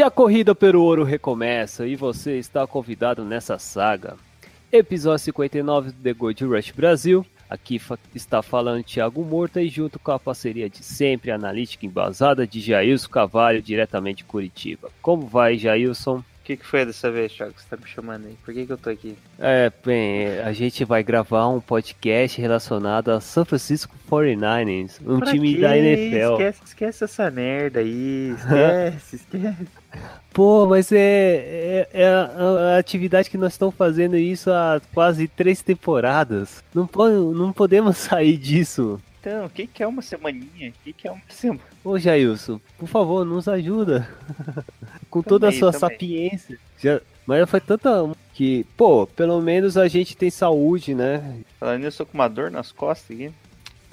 E a corrida pelo ouro recomeça e você está convidado nessa saga. Episódio 59 do The Gold Rush Brasil. Aqui está falando Thiago Morta e junto com a parceria de sempre, analítica embasada de Jailson Cavalho, diretamente de Curitiba. Como vai, Jailson? O que, que foi dessa vez, Thiago? Você tá me chamando aí? Por que, que eu tô aqui? É, bem, a gente vai gravar um podcast relacionado a São Francisco 49ers, um Pra time quê? da NFL. Esquece, esquece essa merda aí. Esquece, esquece. Pô, mas é, é, é a, a atividade que nós estamos fazendo isso há quase três temporadas. Não, não podemos sair disso. Então, o que, que é uma semaninha? O que, que é uma semana? Ô Jailson, por favor, nos ajuda. Com Tamo toda a sua tamo aí. sapiência. Já, mas já foi tanta que, pô, pelo menos a gente tem saúde, né? Falando eu tô com uma dor nas costas aqui.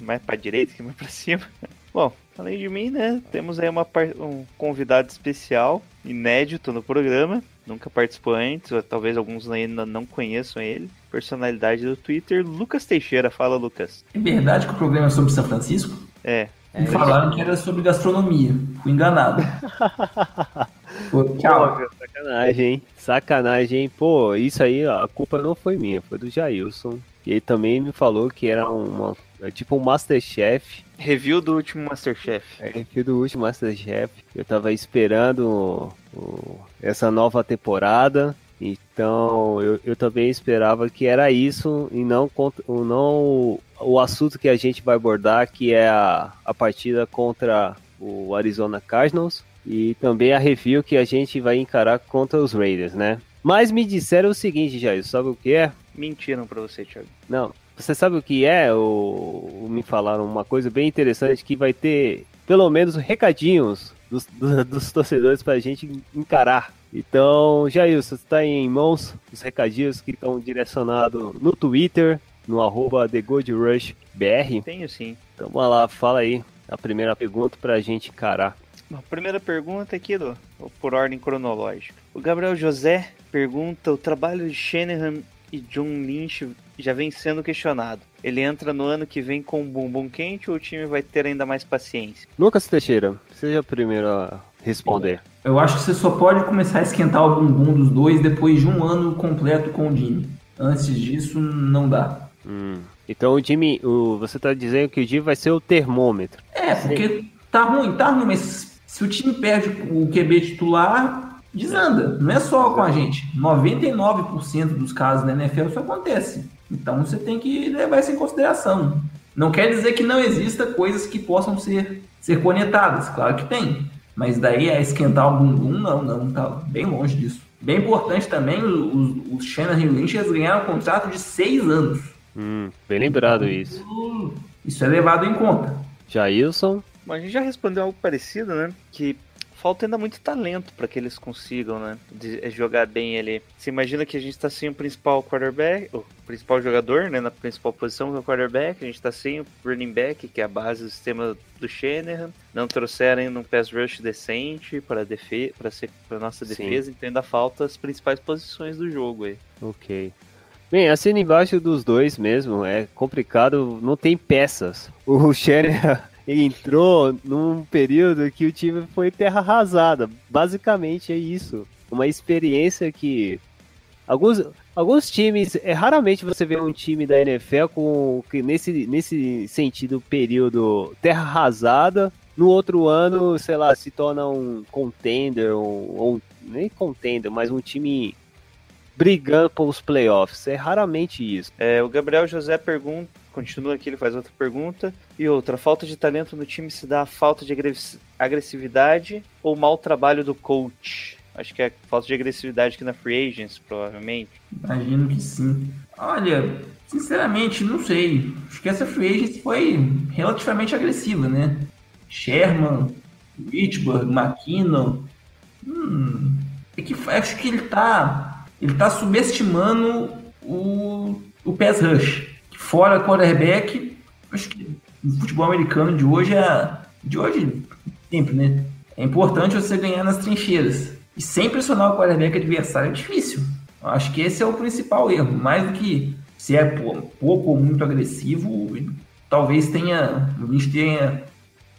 Mais pra direita que mais pra cima. Bom, além de mim, né? Temos aí uma um convidado especial, inédito no programa. Nunca participou antes, ou talvez alguns ainda não conheçam ele. Personalidade do Twitter, Lucas Teixeira. Fala, Lucas. É verdade que o programa é sobre São Francisco? É, Me falaram que era sobre gastronomia. Fui enganado. Pô, tchau. Sacanagem, hein? Sacanagem, hein? Pô, isso aí, ó, a culpa não foi minha, foi do Jailson. E ele também me falou que era uma, é tipo um Masterchef. review do último Masterchef. É, que do último Masterchef. Eu tava esperando o- essa nova temporada. Então eu, eu também esperava que era isso e não, não o assunto que a gente vai abordar, que é a, a partida contra o Arizona Cardinals. E também a review que a gente vai encarar contra os Raiders, né? Mas me disseram o seguinte, Jair, sabe o que é? Mentiram pra você, Thiago. Não. Você sabe o que é? O, me falaram uma coisa bem interessante que vai ter pelo menos recadinhos dos, dos, dos torcedores pra gente encarar. Então, Jair, você está em mãos os recadinhos que estão direcionados no Twitter, no arroba TheGoldRushBR. Tenho sim. Então, vamos lá, fala aí a primeira pergunta pra gente encarar. Bom, primeira pergunta aqui, do, por ordem cronológica. O Gabriel José pergunta: o trabalho de Shanahan e John Lynch já vem sendo questionado. Ele entra no ano que vem com um bumbum quente ou o time vai ter ainda mais paciência? Lucas Teixeira, seja o primeiro a responder. Eu acho que você só pode começar a esquentar o bumbum dos dois depois de um ano completo com o Jimmy. Antes disso, não dá. Hum. Então o Jimmy, o, você tá dizendo que o Jimmy vai ser o termômetro. É, porque tá ruim, tá ruim, mas se o time perde o QB titular, desanda. Não é só com a gente. 99% dos casos na NFL isso acontece. Então você tem que levar isso em consideração. Não quer dizer que não exista coisas que possam ser, ser conectadas, claro que tem. Mas daí é esquentar o bumbum, não, não, tá bem longe disso. Bem importante também, os, os Shannon e o Lynch eles ganharam um contrato de seis anos. Hum, bem lembrado isso. Isso, isso é levado em conta. Jailson, Bom, a gente já respondeu algo parecido, né? Que falta ainda muito talento para que eles consigam, né? De, eh, jogar bem ali. Você imagina que a gente tá sem o principal quarterback, o principal jogador, né? Na principal posição que é o quarterback. A gente tá sem o running back, que é a base do sistema do Shanahan. Não trouxeram ainda um pass rush decente para defe para nossa Sim. defesa. Então ainda falta as principais posições do jogo aí. ok. Bem, assina embaixo dos dois mesmo, é complicado, não tem peças. O Shannon entrou num período que o time foi terra arrasada. Basicamente é isso. Uma experiência que alguns, alguns times, é raramente você vê um time da NFL com que nesse, nesse sentido período terra arrasada, no outro ano, sei lá, se torna um contender ou, ou nem contender, mas um time brigando pelos playoffs. É raramente isso. É, o Gabriel José pergunta, continua aqui, ele faz outra pergunta. E outra, falta de talento no time se dá a falta de agressi- agressividade ou mau trabalho do coach? Acho que é falta de agressividade aqui na Free Agents, provavelmente. Imagino que sim. Olha, sinceramente, não sei. Acho que essa free agency foi relativamente agressiva, né? Sherman, Richburg, McKinnon. Hum, é que acho que ele tá. Ele tá subestimando o, o pass rush. Fora quarterback, acho que no futebol americano de hoje é. De hoje, sempre, né? É importante você ganhar nas trincheiras. E sem pressionar o quarterback adversário é difícil. Eu acho que esse é o principal erro. Mais do que se é pouco ou muito agressivo, talvez tenha. A gente tenha,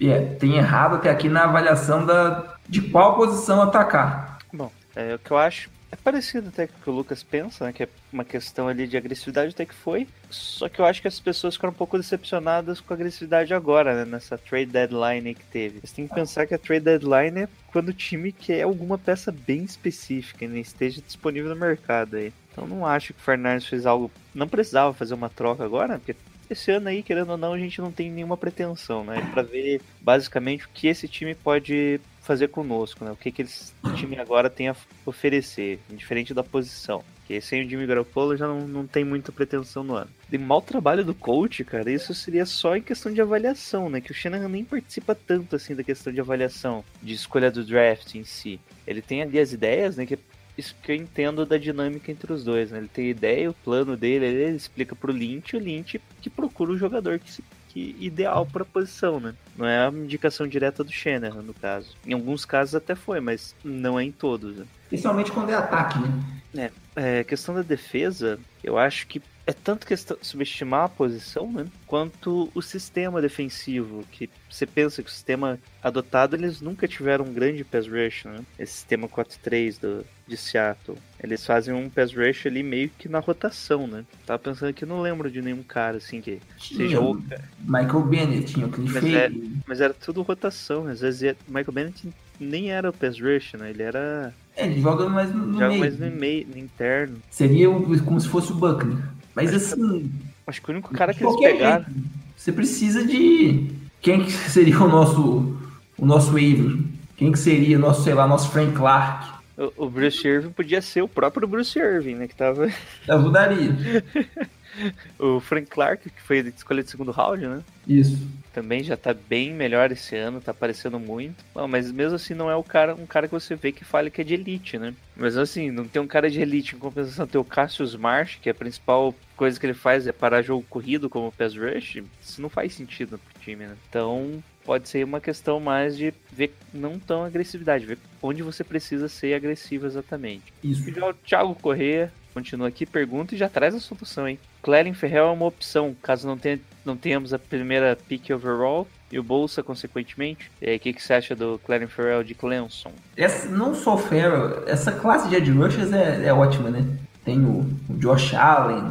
é, tenha errado até aqui na avaliação da, de qual posição atacar. Bom, é, o que eu acho é parecido até com o que o Lucas pensa, né? Que é uma questão ali de agressividade até que foi. Só que eu acho que as pessoas ficaram um pouco decepcionadas com a agressividade agora, né? Nessa trade deadline que teve. Você tem que pensar que a trade deadline é quando o time quer alguma peça bem específica nem esteja disponível no mercado aí. Então não acho que o Fernandes fez algo. Não precisava fazer uma troca agora, porque esse ano aí, querendo ou não, a gente não tem nenhuma pretensão, né? Para ver basicamente o que esse time pode fazer conosco, né? O que, que esse time agora tem a oferecer, diferente da posição. Que sem o Jimmy Garoppolo já não, não tem muita pretensão no ano. De mau trabalho do coach, cara, isso seria só em questão de avaliação, né? Que o Shanahan nem participa tanto assim da questão de avaliação, de escolha do draft em si. Ele tem ali as ideias, né? Que isso que eu entendo da dinâmica entre os dois, né? Ele tem ideia, o plano dele, ele explica pro Lynch, o Lynch que procura o jogador que, se, que ideal para a posição, né? Não é a indicação direta do Shanahan, no caso. Em alguns casos até foi, mas não é em todos. Né? Principalmente quando é ataque, né? É, é questão da defesa, eu acho que é tanto questão subestimar a posição, né? Quanto o sistema defensivo, que você pensa que o sistema adotado, eles nunca tiveram um grande pass rush, né? Esse sistema 4-3 do, de Seattle. Eles fazem um pass rush ali meio que na rotação, né? Tava pensando que não lembro de nenhum cara assim que tinha seja o Michael Bennett, tinha o Cliff mas, é, mas era tudo rotação, às vezes é, Michael Bennett nem era o pass rush, né? Ele era é, ele joga mais no, joga meio. mais no meio, no interno. Seria como se fosse o Buckner. Mas acho assim. Que, acho que o único cara que eles pegaram. Jeito, você precisa de. Quem que seria o nosso. O nosso Avery? Quem que seria o nosso, sei lá, nosso Frank Clark? O, o Bruce Irving podia ser o próprio Bruce Irving, né? Que tava. Ajudaria. o Frank Clark, que foi escolhido de segundo round, né? Isso. Também já tá bem melhor esse ano, tá aparecendo muito. Bom, mas mesmo assim não é o cara, um cara que você vê que fala que é de elite, né? Mas assim, não tem um cara de elite em compensação tem o Cassius Marsh, que é a principal coisa que ele faz é parar jogo corrido como pass rush. Isso não faz sentido pro time, né? Então, pode ser uma questão mais de ver não tão agressividade, ver onde você precisa ser agressivo exatamente. Isso. E o Thiago Correia continua aqui, pergunta e já traz a solução, hein? Clelin Ferrell é uma opção, caso não, tenha, não tenhamos a primeira pick overall e o Bolsa, consequentemente. E aí, o que, que você acha do Clelin Ferrell de Clemson? Essa, não só o Ferrell, essa classe de edge rushers é, é ótima, né? Tem o, o Josh Allen,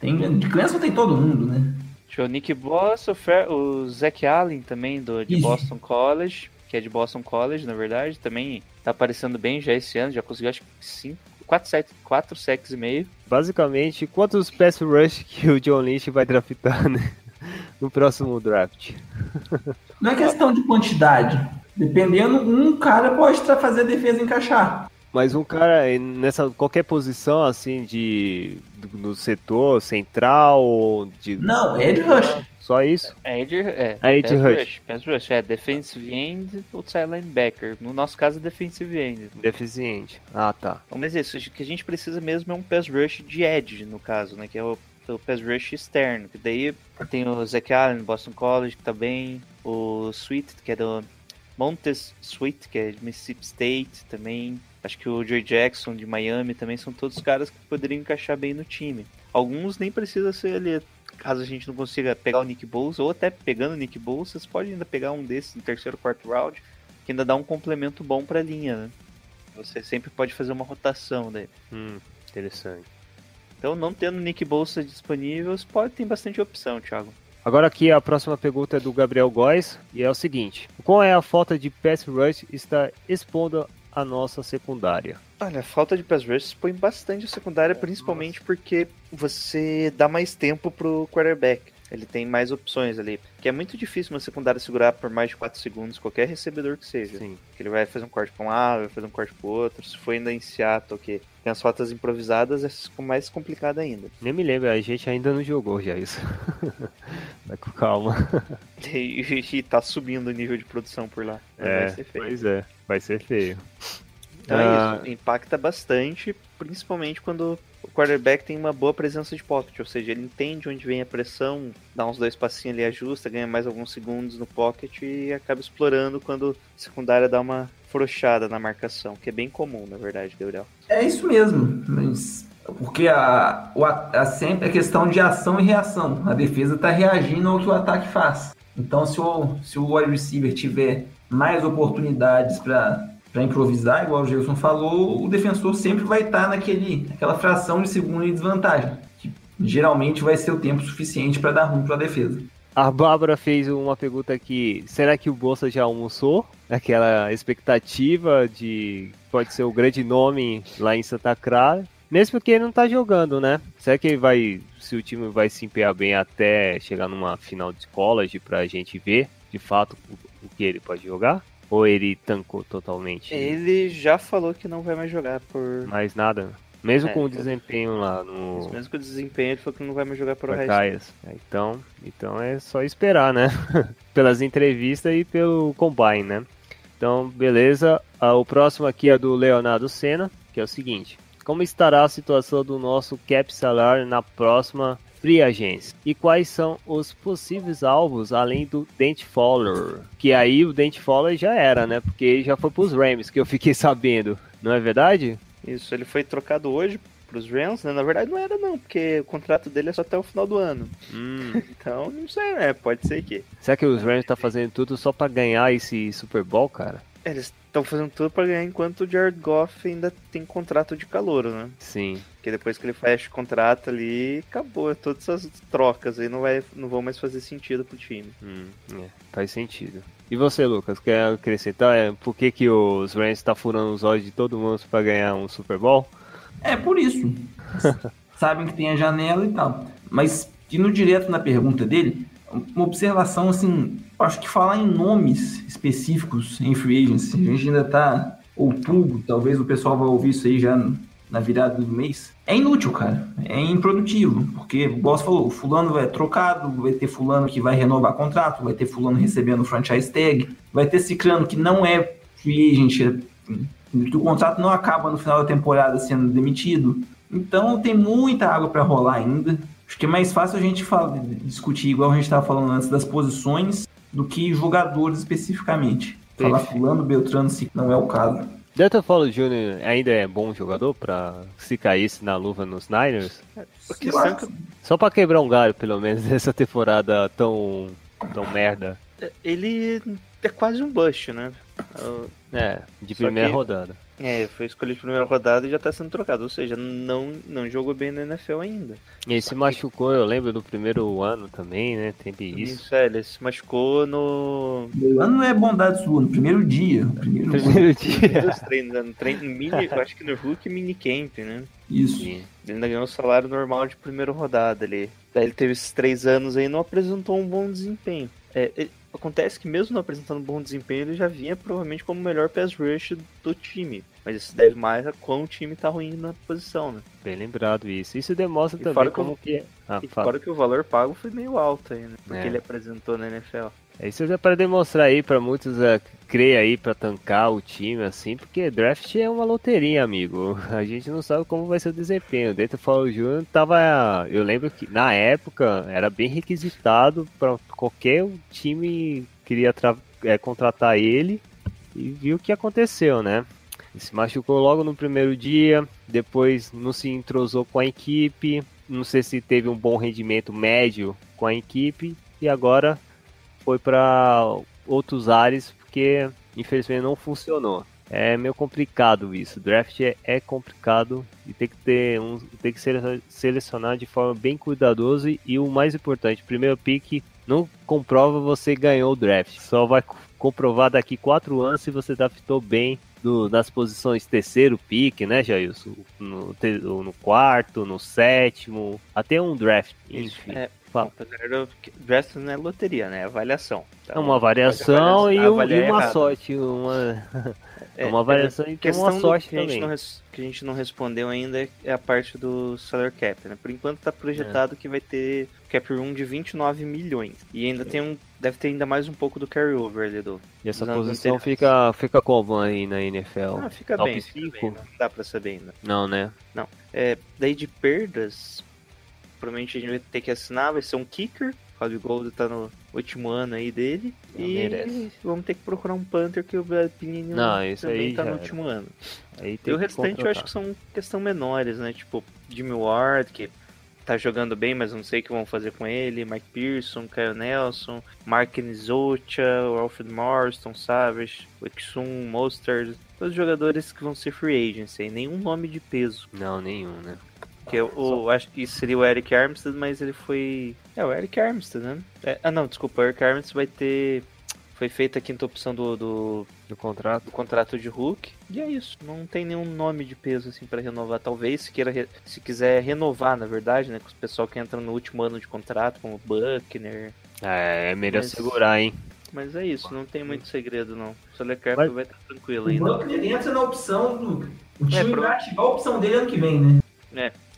tem, de Clemson tem todo mundo, né? O Nick Boss, o, Fer, o Zach Allen também, do, de Isso. Boston College, que é de Boston College, na verdade, também tá aparecendo bem já esse ano, já conseguiu acho que 5 4 sacks, 4 sacks e meio. Basicamente, quantos pass rush que o John Lynch vai draftar né? no próximo draft? Não é questão de quantidade. Dependendo, um cara pode fazer a defesa encaixar. Mas um cara nessa qualquer posição assim de no setor central de Não, é de rush. Só isso? É Edge, é, é Edge rush. rush. Pass rush, é defensive end ou linebacker. No nosso caso, defensive end. Defensive end. Ah, tá. Mas isso, o que a gente precisa mesmo é um pass rush de edge, no caso, né? Que é o, o pass rush externo. Que daí tem o Zach Allen, Boston College, que tá bem. O Sweet, que é do Montes Sweet, que é de Mississippi State também. Acho que o Joey Jackson de Miami também são todos caras que poderiam encaixar bem no time. Alguns nem precisa ser ali caso a gente não consiga pegar o Nick Boles, ou até pegando o Nick Boles, vocês podem ainda pegar um desses no terceiro, quarto round, que ainda dá um complemento bom para a linha, né? Você sempre pode fazer uma rotação dele. Hum, interessante. Então, não tendo Nick Bolsa disponível, pode ter bastante opção, Thiago. Agora aqui a próxima pergunta é do Gabriel Góes, e é o seguinte: qual é a falta de pass rush está expondo a nossa secundária? Olha, a falta de pass rush expõe bastante a secundária, principalmente porque você dá mais tempo pro quarterback. Ele tem mais opções ali. Que é muito difícil uma secundária segurar por mais de 4 segundos qualquer recebedor que seja. Sim. Que ele vai fazer um corte para um lado, vai fazer um corte para outro. Se for ainda em Seattle, que tem as rotas improvisadas, é mais complicado ainda. Nem me lembro, a gente ainda não jogou já isso. vai com calma. E, e tá subindo o nível de produção por lá. É, pois é, vai ser feio. Então Ah. é isso, impacta bastante, principalmente quando quarterback tem uma boa presença de pocket, ou seja, ele entende onde vem a pressão, dá uns dois passinhos ali, ajusta, ganha mais alguns segundos no pocket e acaba explorando quando a secundária dá uma frouxada na marcação, que é bem comum, na verdade, Gabriel. É isso mesmo, mas porque a, a, a sempre é questão de ação e reação. A defesa está reagindo ao que o ataque faz. Então, se o, se o wide receiver tiver mais oportunidades para improvisar, igual o Gilson falou, o defensor sempre vai estar naquele, naquela fração de segundo de desvantagem, que geralmente vai ser o tempo suficiente para dar ruim para a defesa. A Bárbara fez uma pergunta aqui: será que o Bolsa já almoçou? Aquela expectativa de pode ser o grande nome lá em Santa Clara. Mesmo porque ele não tá jogando, né? Será que ele vai. Se o time vai se empenhar bem até chegar numa final de college pra gente ver de fato o que ele pode jogar? Ou ele tancou totalmente? Ele já falou que não vai mais jogar por. Mais nada. Mesmo É, com o foi- desempenho lá no. Mesmo que o desempenho, ele falou que não vai mais jogar por o resto. Caias. Então, então é só esperar, né? Pelas entrevistas e pelo combine, né? Então, beleza. Ah, o próximo aqui é do Leonardo Senna, que é o seguinte: Como estará a situação do nosso cap salário na próxima free agency? E quais são os possíveis alvos além do Dent Fowler? Que aí o Dent Fowler já era, né? Porque ele já foi pros Rams, que eu fiquei sabendo. Não é verdade? Isso, ele foi trocado hoje pros Rams, né? Na verdade não era não, porque o contrato dele é só até o final do ano. Hum. Então, não sei, né? Pode ser que. Será que os Rams tá fazendo tudo só pra ganhar esse Super Bowl, cara? Eles estão fazendo tudo pra ganhar enquanto o Jared Goff ainda tem contrato de calouro, né? Sim. Porque depois que ele fecha o contrato ali, acabou. Todas essas trocas aí não, vai, não vão mais fazer sentido pro time. Hum, é, faz sentido. E você, Lucas, quer acrescentar é, por que, que os Rams tá furando os olhos de todo mundo pra ganhar um Super Bowl? É por isso. Sabem que tem a janela e tal. Mas, indo direto na pergunta dele, uma observação assim, acho que falar em nomes específicos em free agency, a gente ainda tá outubro, talvez o pessoal vai ouvir isso aí já na virada do mês. É inútil, cara. É improdutivo, porque o boss falou, fulano vai trocado, vai ter fulano que vai renovar contrato, vai ter fulano recebendo franchise tag, vai ter ciclano que não é free agent, o contrato não acaba no final da temporada sendo demitido. Então tem muita água para rolar ainda. Acho que é mais fácil a gente fala, discutir, igual a gente estava falando antes, das posições do que jogadores especificamente. Falar Perfeito. fulano, Beltrano, se não é o caso. Delta Follow Jr. ainda é bom jogador pra se caísse na luva nos Niners? É Só pra quebrar um galho, pelo menos, nessa temporada tão, tão merda. ele é quase um bust, né? É, de Só primeira que- rodada. É, foi escolhido de primeira rodada e já tá sendo trocado. Ou seja, não, não jogou bem na NFL ainda. E ele se machucou, eu lembro do primeiro ano também, né? Teve isso. Isso, é, ele se machucou no. O ano não é bondade sua, no primeiro dia. no Primeiro Primeiro dia. Nos treinos, no treino mini, eu acho que no Hulk mini camp, né? Isso. Ele ainda ganhou o salário normal de primeira rodada ali. Daí ele teve esses três anos aí e não apresentou um bom desempenho. É, ele- acontece que mesmo não apresentando bom desempenho, ele já vinha provavelmente como o melhor pass rush do time. Mas isso deve mais a quão o time tá ruim na posição, né? Bem lembrado isso. Isso demonstra E também que como que é. Ah, E fora que o valor pago foi meio alto aí, né? Porque É. ele apresentou na NFL. É Isso é para demonstrar aí pra muitos é, crer aí pra tancar o time assim, porque draft é uma loteria, amigo. A gente não sabe como vai ser o desempenho. Dentro do Paulo Júnior tava, eu lembro que na época era bem requisitado pra qualquer time queria é, contratar ele e viu o que aconteceu, né? Ele se machucou logo no primeiro dia, depois não se entrosou com a equipe, não sei se teve um bom rendimento médio com a equipe e agora foi para outros ares porque infelizmente não funcionou. É meio complicado isso. Draft é, é complicado e tem que ter um, tem que ser selecionar de forma bem cuidadosa e, e o mais importante, primeiro pick não comprova você ganhou o draft. Só vai co- comprovar daqui quatro anos se você draftou bem do- nas posições terceiro pick, né, Jailson? No, no quarto, no sétimo, até um draft. Enfim. É, Fala. draft não é loteria, né? É avaliação. É Então, uma pode variação e, um- e uma errado. sorte. Uma... É uma variação e tem uma sorte que a, gente também. não res- que a gente não respondeu ainda é- é a parte do salary cap, né? Por enquanto tá projetado que vai ter cap room de 29 milhões. E ainda tem um. Deve ter ainda mais um pouco do carryover ali do. E essa posição fica, fica como aí na NFL? Ah, fica Top bem, fica cinco? bem, Não dá pra saber ainda. Não, né? É, daí de perdas, provavelmente a gente vai ter que assinar, vai ser um kicker. O Gold tá no último ano aí dele. Não e merece. vamos ter que procurar um Panther que o isso também tá no era. último ano. Aí E o restante eu acho que são questão menores, né? Tipo, Jimmy Ward, que tá jogando bem, mas não sei o que vão fazer com ele. Mike Pearson, Kyle Nelson, Mark Nizocha, Alfred Marston, Savage, Wixum, Mostard. Todos os jogadores que vão ser free agents aí. Nenhum nome de peso. Não, nenhum, né? Que eu, eu acho que seria o Eric Armstead, mas ele foi. É, o Eric Armstead, né? É, ah, não, desculpa. O Eric Armstead vai ter. Foi feita a quinta opção do, do, Do contrato. do contrato de Hulk. E é isso. Não tem nenhum nome de peso assim para renovar. Talvez se queira re- se quiser renovar, na verdade, né? Com o pessoal que entra no último ano de contrato, como Buckner. É, é melhor Mas- segurar, hein? Mas é isso, não tem muito segredo não. O Mas- vai estar tranquilo O ainda. Buckner entra na opção do. O time pro- vai ativar a opção dele ano que vem, né?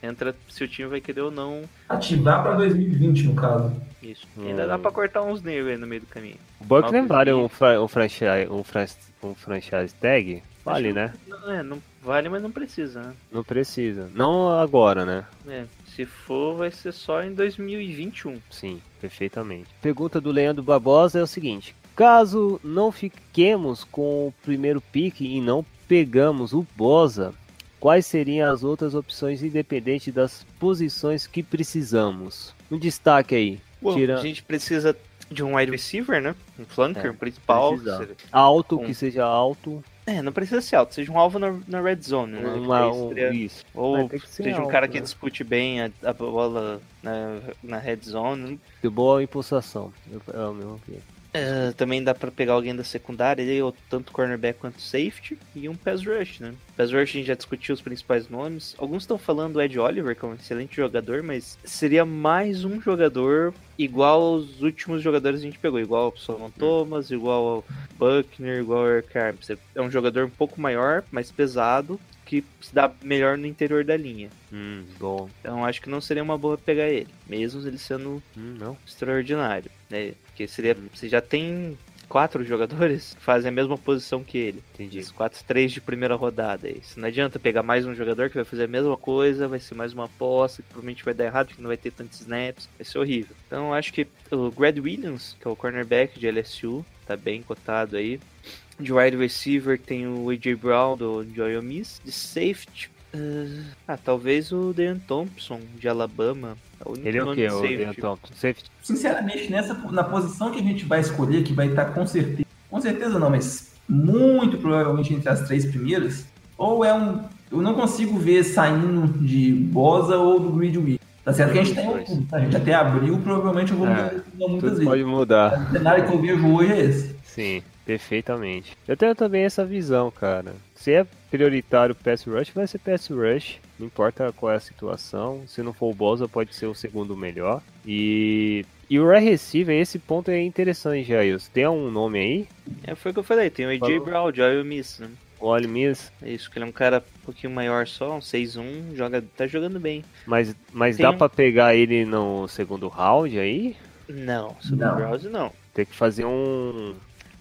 Entra se o time vai querer ou não. Ativar pra 2020, no caso. Isso. Hum. Ainda dá pra cortar uns negros aí no meio do caminho. O Buckner Algo vale que- um, fra- um, franchise, um, fran- um franchise tag? Vale, né? Não, é, não vale, mas não precisa, né? Não precisa. Não agora, né? É, se for, vai ser só em 2021. Sim, perfeitamente. Pergunta do Leandro Barbosa é o seguinte: caso não fiquemos com o primeiro pique e não pegamos o Bosa, quais seriam as outras opções independente das posições que precisamos? Um destaque aí. Bom, Tira- a gente precisa de um wide receiver, né? Um flanker, É, um principal. seria- Alto, Um- que seja alto. É, não precisa ser alto, seja um alvo na, na red zone, né? Uma, Que um, seria- isso. Ou que seja um alto, cara que né? dispute bem a, a bola na, na red zone. De boa impulsação. É o mesmo que- É, também dá pra pegar alguém da secundária, ou tanto cornerback quanto safety, e um pass rush, né? Pass rush a gente já discutiu os principais nomes. Alguns estão falando do Ed Oliver, que é um excelente jogador, mas seria mais um jogador igual aos últimos jogadores que a gente pegou, igual ao Solomon Thomas, igual ao Buckner, igual ao Eric Armstead. É um jogador um pouco maior, mais pesado, que se dá melhor no interior da linha. Hum, bom. Então acho que não seria uma boa pegar ele, mesmo ele sendo Hum, não. extraordinário, né? Porque seria, você já tem quatro jogadores que fazem a mesma posição que ele. Entendi. Esses quatro, três de primeira rodada. Isso não adianta pegar mais um jogador que vai fazer a mesma coisa, vai ser mais uma aposta, que provavelmente vai dar errado, porque não vai ter tantos snaps, vai ser horrível. Então eu acho que o Grad Williams, que é o cornerback de LSU, tá bem cotado aí. De wide receiver tem o AJ Brown do de Miss. De safety, ah, ah, talvez o Dean Thompson de Alabama. É o único Ele é o que? O. Dean Thompson? Safety? Sinceramente, nessa, na posição que a gente vai escolher, que vai estar com certeza. Com certeza não, mas muito provavelmente entre as três primeiras, ou é um. Eu não consigo ver saindo de Bosa ou do Grid Week. Tá certo que a gente tem um. A gente até abriu, provavelmente eu vou É, mudar decisão muitas vezes. pode mudar. O cenário que eu vejo hoje é esse. Sim, perfeitamente. Eu tenho também essa visão, cara. Se é prioritário o pass rush, vai ser pass rush. Não importa qual é a situação. Se não for o Bosa, pode ser o segundo melhor. E, e o wide receiver, esse ponto é interessante, Jair. Tem um nome aí? É, foi o que eu falei, tem o AJ. Brown de Ohio Miss, né? O Ole Miss, É isso, que ele é um cara um pouquinho maior só, um 6'1", joga, tá jogando bem. mas, mas Tem dá um- pra pegar ele no segundo round aí? Não, sobre Não. o Browse não. Tem que fazer um.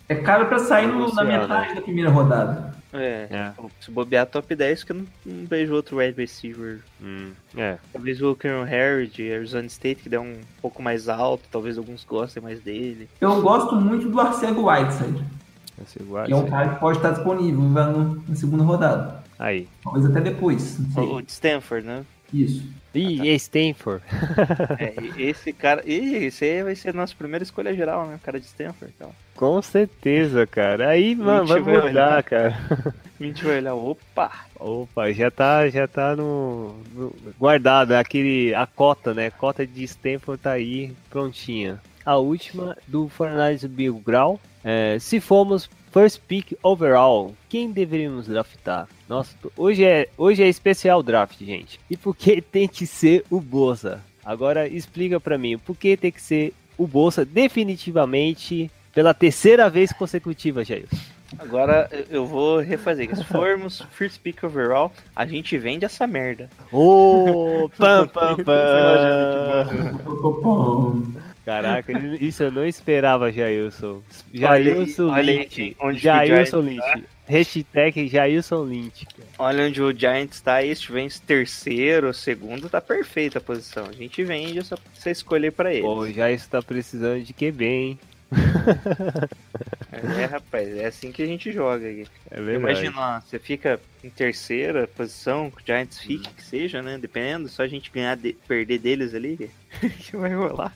É caro pra sair no- na Negociar, metade da primeira rodada. É, É. se bobear top 10, que eu não, não vejo outro wide receiver. Hum, é, Talvez o Cameron Harry de Arizona State, que dá um pouco mais alto, talvez alguns gostem mais dele. Eu gosto muito do Arcego Whiteside, ser igual. que é um cara que pode estar disponível no- na segunda rodada. Aí. Talvez até depois. O de Stanford, né? Isso. Ih, é Stanford. É, esse cara. Ih, esse aí vai ser a nossa primeira escolha geral, né? O cara de Stanford. Então. Com certeza, cara. Aí, mano, vai mudar, olhar. cara. A gente vai olhar, opa! Opa, já tá, já tá no, no- guardado aquele a cota, né? Cota de Stanford tá aí prontinha. A última do Fortnite Bill Grau. É, se formos first pick overall, quem deveríamos draftar? Nossa, hoje é hoje é especial draft, gente. E por que tem que ser o Bolsa? Agora explica pra mim, por que tem que ser o Bolsa definitivamente pela terceira vez consecutiva, Jair? Agora eu- vou refazer. Se formos first pick overall, a gente vende essa merda. Ô, pam, pam, pam. Caraca, isso eu não esperava, Jailson. Jailson olha Lynch. onde que o Jailson Giants tá. Lynch. Hashtag Jailson Lynch. Olha onde o Giants tá aí, se tiver em terceiro ou segundo, tá perfeita a posição. A gente vende essa escolha aí pra ele. Pô, já está precisando de QB, hein? É, rapaz, é assim que a gente joga aqui. É. Imagina lá, você fica em terceira posição, que o Giants fique, que seja, né? Dependendo, só a gente ganhar, de- perder deles ali, que vai rolar.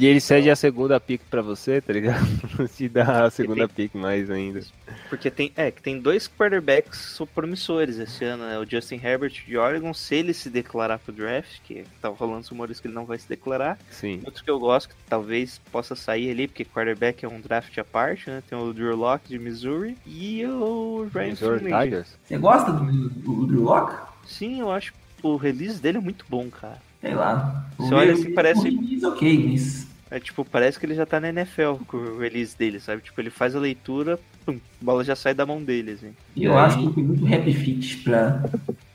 E ele cede a segunda pick pra você, tá ligado? Te dá a segunda pick mais ainda. Porque tem, é, que tem dois quarterbacks so- promissores esse ano, né? O Justin Herbert de Oregon, se ele se declarar pro draft, que tá rolando os rumores que ele não vai se declarar. Sim. Outro que eu gosto, que talvez possa sair ali, porque quarterback é um draft à parte, né? Tem o Drew Locke de Missouri e o Ryan Missouri Finley. Você gosta do, do Drew Lock? Sim, eu acho o release dele é muito bom, cara. Sei lá. Você olha assim, parece- Isso, ok, mas... É tipo, parece que ele já tá na NFL com o release dele, sabe? Tipo, ele faz a leitura, pum, a bola já sai da mão dele, assim. Eu aí? acho que tem muito happy fit pra...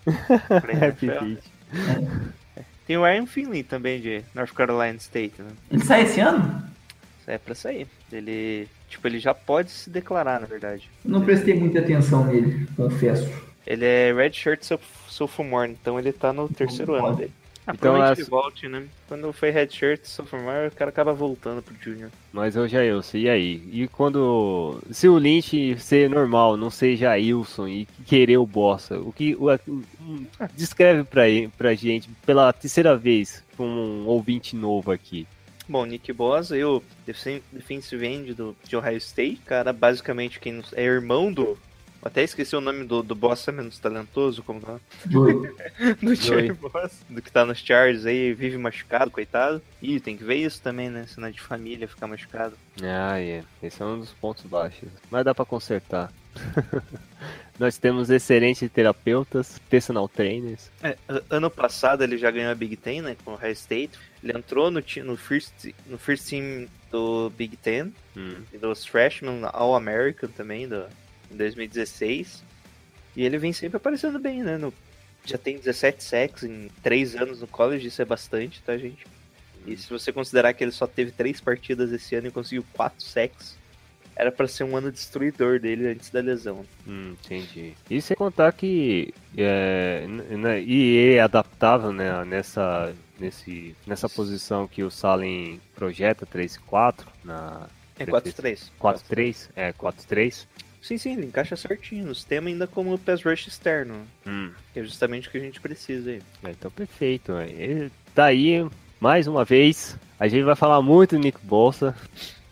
pra Happy NFL. Feet. Tem o Ryan Finley também de North Carolina State, né? Ele sai esse ano? É pra sair. Ele, tipo, ele já pode se declarar, na verdade. Não prestei muita atenção nele, confesso. Ele é redshirt sophomore, então ele tá no terceiro ano dele. Ah, Então, essa- ele volte, né? Quando foi redshirt sophomore, o cara acaba voltando pro junior. Mas eu Jailson, e aí? E quando. Se o Lynch ser normal, não ser Jailson e querer o Bossa, o que. O, um, descreve pra, pra gente pela terceira vez, pra um ouvinte novo aqui. Bom, Nick Bosa, eu, defen- defensive end do, de Ohio State, cara, basicamente quem é irmão do. Até esqueci o nome do, do Bossa menos talentoso, como tá? Joey. Do Joey. Bossa, do que tá nos Chargers aí, vive machucado, coitado. Ih, tem que ver isso também, né? Cena de família ficar machucado. Ah, é. Esse é um dos pontos baixos. Mas dá pra consertar. Nós temos excelentes terapeutas, personal trainers. É, ano passado ele já ganhou a Big Ten, né, com o Ohio State. Ele entrou no, no, first, no first team do Big Ten, Hum. e dos Freshmen All-American também, do, em 2016. E ele vem sempre aparecendo bem, né? no- já tem 17 sacks em 3 anos no college, isso é bastante, tá, gente? E se você considerar que ele só teve 3 partidas esse ano e conseguiu 4 sacks, era pra ser um ano destruidor dele antes da lesão. Hum, entendi. E sem contar que é, né, e ele é adaptável né, nessa, nesse, nessa posição que o Salem projeta 3 e 4 na É Perfeito. 4-3. 4-3, é 4-3. Sim, sim, ele encaixa certinho no sistema ainda como pass rush externo, Hum, que é justamente o que a gente precisa aí. é, então perfeito. Ele tá aí mais uma vez. A gente vai falar muito do Nick Bolsa.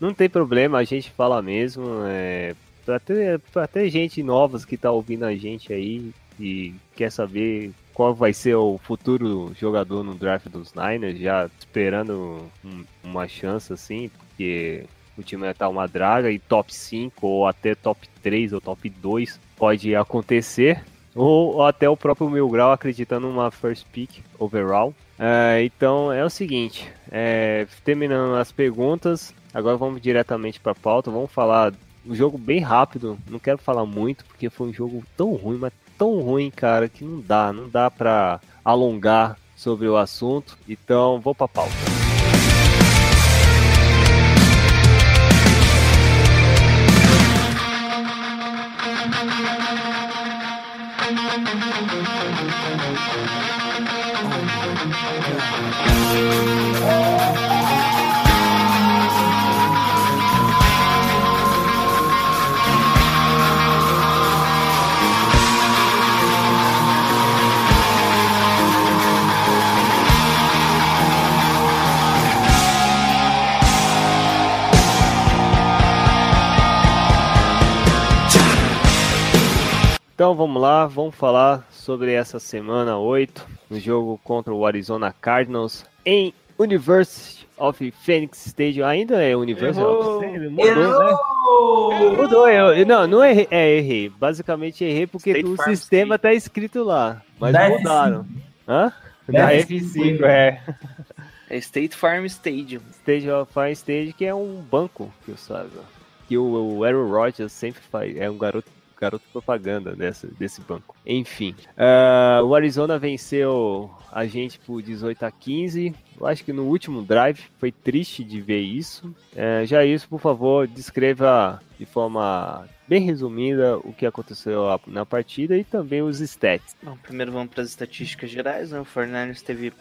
Não tem problema, a gente fala mesmo. É, pra, ter, pra ter gente novas que tá ouvindo a gente aí e quer saber qual vai ser o futuro jogador no draft dos Niners, já esperando um- uma chance assim, porque o time vai estar uma draga e top 5 ou até top 3 ou top 2 pode acontecer. Ou, ou até o próprio Mil Grau acreditando numa first pick overall. É, então é o seguinte, é, terminando as perguntas, agora vamos diretamente para a pauta. Vamos falar um jogo bem rápido. Não quero falar muito porque foi um jogo tão ruim, mas tão ruim, cara, que não dá, não dá para alongar sobre o assunto. Então vou para pauta. Então vamos lá, vamos falar sobre essa semana 8, no jogo contra o Arizona Cardinals em University of Phoenix Stadium. Ainda é University Errou. of Phoenix? Mudou, né? Mudou, eu, não, não errei, é, errei. Basicamente errei porque State Farm sistema tá escrito lá, mas Da mudaram. Hã? Da Da F5, F5, é. É State Farm Stadium. Of Fire Stage, que é um banco, que eu saiba. que o, o Aaron Rodgers sempre faz, é um garoto garoto propaganda dessa, desse banco. Enfim, uh, o Arizona venceu a gente por 18 a 15. Eu acho que no último drive foi triste de ver isso. É, já isso, por favor, descreva de forma bem resumida o que aconteceu na partida e também os stats. Bom, primeiro vamos para as estatísticas gerais. Né? O 49ers teve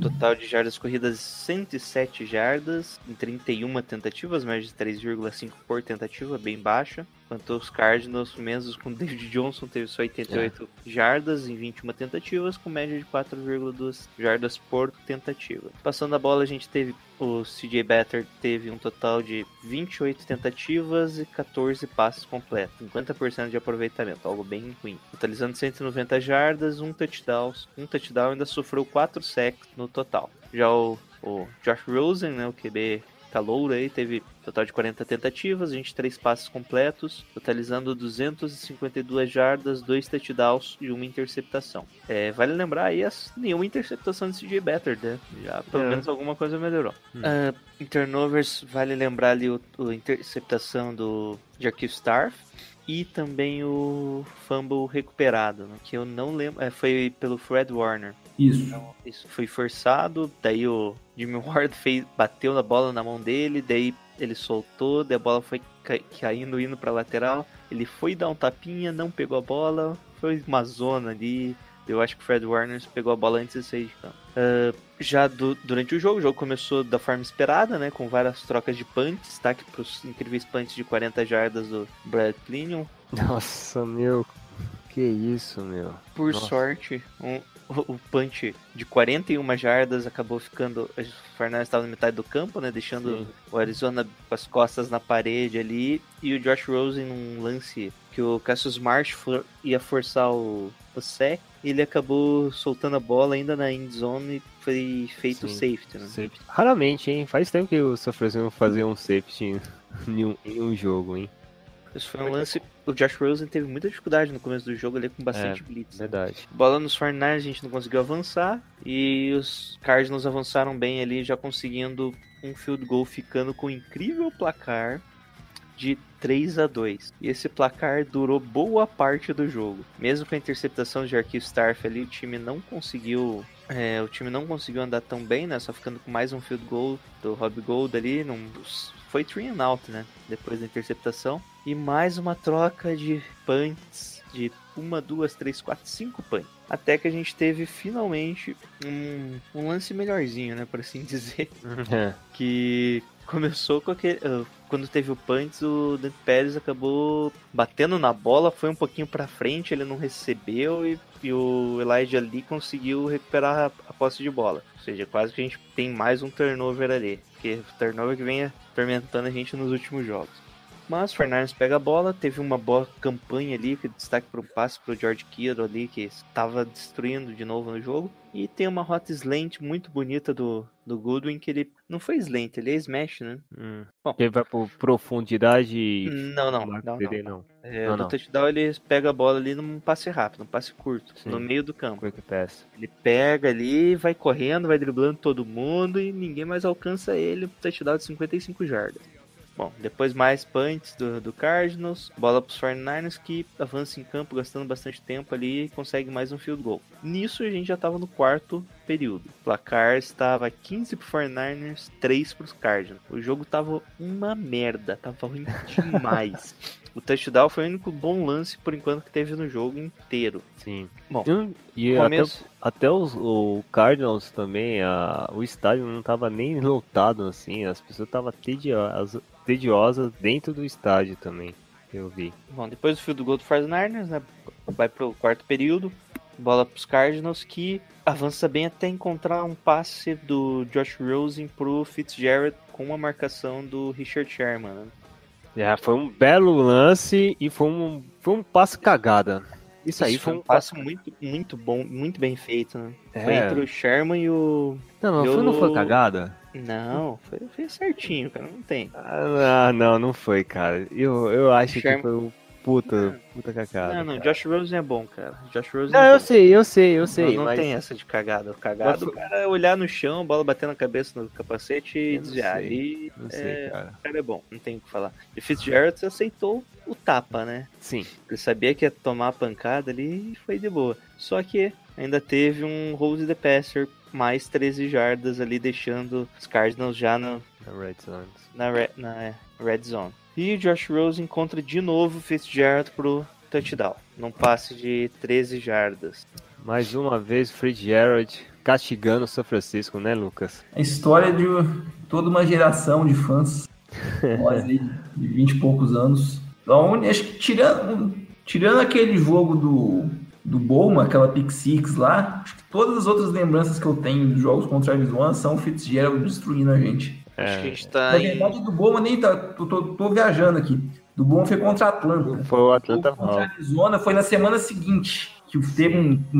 total de jardas corridas 107 jardas em 31 tentativas, média de 3,5 por tentativa, bem baixa. Enquanto os Cardinals, mesmo com David Johnson, teve só 88 é. jardas em 21 tentativas, com média de 4,2 jardas por tentativa. Passando a bola, a gente teve o CJ Better teve um total de 28 tentativas e 14 passes completos, 50% de aproveitamento, algo bem ruim. Totalizando 190 jardas, um touchdown, um touchdown ainda sofreu 4 sacks no total. Já o, o Josh Rosen, né, o QB Calouro aí teve total de 40 tentativas, 23 passes completos, totalizando 252 jardas, 2 touchdowns e uma interceptação. É, vale lembrar aí as, nenhuma interceptação de CJ Better, né? Já pelo é. menos alguma coisa melhorou. Hum. Uh, em turnovers, vale lembrar ali o, a interceptação do Jackie Starf e também o fumble recuperado, né? que eu não lembro, é, foi pelo Fred Warner. Isso. Então, isso foi forçado, daí o Jimmy Ward fez, bateu na bola na mão dele, daí ele soltou, daí a bola foi caindo, indo pra lateral. Ele foi dar um tapinha, não pegou a bola, foi uma zona ali. Eu acho que o Fred Warner pegou a bola antes de sair de campo. Uh, já do, durante o jogo, o jogo começou da forma esperada, né? Com várias trocas de punts, tá? Que pros incríveis punts de 40 jardas do Brad Plinion. Nossa, meu. Que isso, meu. Por Nossa. sorte, um, o punch de 41 jardas acabou ficando. O Fernandes estava na metade do campo, né? Deixando Sim. o Arizona com as costas na parede ali. E o Josh Rosen num lance que o Cassius Marsh for, ia forçar o, o sec. Ele acabou soltando a bola ainda na end zone e foi feito Sim. safety, né? Safety. Raramente, hein? Faz tempo que o Francisco fazer um safety em um, em um jogo, hein? Isso foi um lance. O Josh Rosen teve muita dificuldade no começo do jogo ali com bastante é, blitz. Verdade. Bola nos 49 a gente não conseguiu avançar. E os Cardinals avançaram bem ali, já conseguindo um field goal, ficando com um incrível placar de 3 a 2 E esse placar durou boa parte do jogo. Mesmo com a interceptação de Arquivo Starf ali, o time não conseguiu. É, o time não conseguiu andar tão bem, né? Só ficando com mais um field goal do Rob Gold ali. Num, foi three and out, né? Depois da interceptação. E mais uma troca de punts, de uma, duas, três, quatro, cinco punts. Até que a gente teve finalmente um, um lance melhorzinho, né? Por assim dizer. É. Que começou com aquele. Uh, quando teve o punts, o Dante Pérez acabou batendo na bola, foi um pouquinho para frente, ele não recebeu e, e o Elijah Lee conseguiu recuperar a, a posse de bola. Ou seja, quase que a gente tem mais um turnover ali. Que o turnover que vem atormentando a gente nos últimos jogos. Mas Fernandes pega a bola, teve uma boa campanha ali, que destaque para um passe para o George Kittle ali, que estava destruindo de novo no jogo. E tem uma rota slant muito bonita do, do Goodwin, que ele não foi slant, ele é smash, né? Hum. Bom, ele vai por profundidade. Não, não, não. não, não. É, não, no touchdown ele pega a bola ali num passe rápido, um passe curto, Sim. no meio do campo. Quick pass. Ele pega ali, vai correndo, vai driblando todo mundo e ninguém mais alcança ele. Touchdown de 55 jardas. Bom, depois mais punts do, do Cardinals, bola para os 49ers que avança em campo gastando bastante tempo ali e consegue mais um field goal. Nisso a gente já estava no quarto período. O placar estava 15 para 49ers, 3 para os Cardinals. O jogo tava uma merda, tava ruim demais. O touchdown foi o único bom lance por enquanto que teve no jogo inteiro. Sim. Bom, e começo... até, até os, o Cardinals também, a, o estádio não tava nem lotado assim, as pessoas estavam tediosas, tediosas dentro do estádio também, eu vi. Bom, depois do fio do gol do 49ers, né, vai pro quarto período, bola pros Cardinals que avança bem até encontrar um passe do Josh Rosen pro Fitzgerald com uma marcação do Richard Sherman. Né? É, foi um belo lance e foi um, foi um passe cagada. Isso aí foi um passe muito, muito bom, muito bem feito, né? É. Foi entre o Sherman e o. Não, não, foi, não foi cagada? Não, foi, foi certinho, cara, não tem. Ah, não, não foi, cara. Eu, eu acho Sherman... que foi um puta, puta cagada. Não, não, cara. Josh Rosen é bom, cara. Josh Rosen Não, é eu bom. sei, eu sei, eu sei, não, não mas tem essa de cagada. O cagado, Mas o cara é olhar no chão, bola bater na cabeça no capacete e desviar. sei. E não sei, é, cara. o cara é bom, não tem o que falar. E Fitzgerald aceitou o tapa, né? Sim, Ele sabia que ia tomar a pancada ali e foi de boa. Só que ainda teve um hold the passer, mais 13 jardas ali, deixando os Cardinals já no, na Red Zones. na, re- na red zone. E o Josh Rose encontra de novo o Fitzgerald pro touchdown. Num passe de 13 jardas. Mais uma vez o Fred Gerald castigando o São Francisco, né, Lucas? A história de toda uma geração de fãs, nós de 20 e poucos anos. Então, acho que tirando, tirando aquele jogo do, do Bowman, aquela pick six lá, acho que todas as outras lembranças que eu tenho dos jogos contra a One são o Fitzgerald destruindo a gente. Acho que a É, gente tá Na em... verdade, do Bowman nem tá, tô, tô, tô viajando aqui. Do Bowman foi contra a Atlanta. foi o Atlanta O contra a. Arizona foi na semana seguinte, que teve um, um,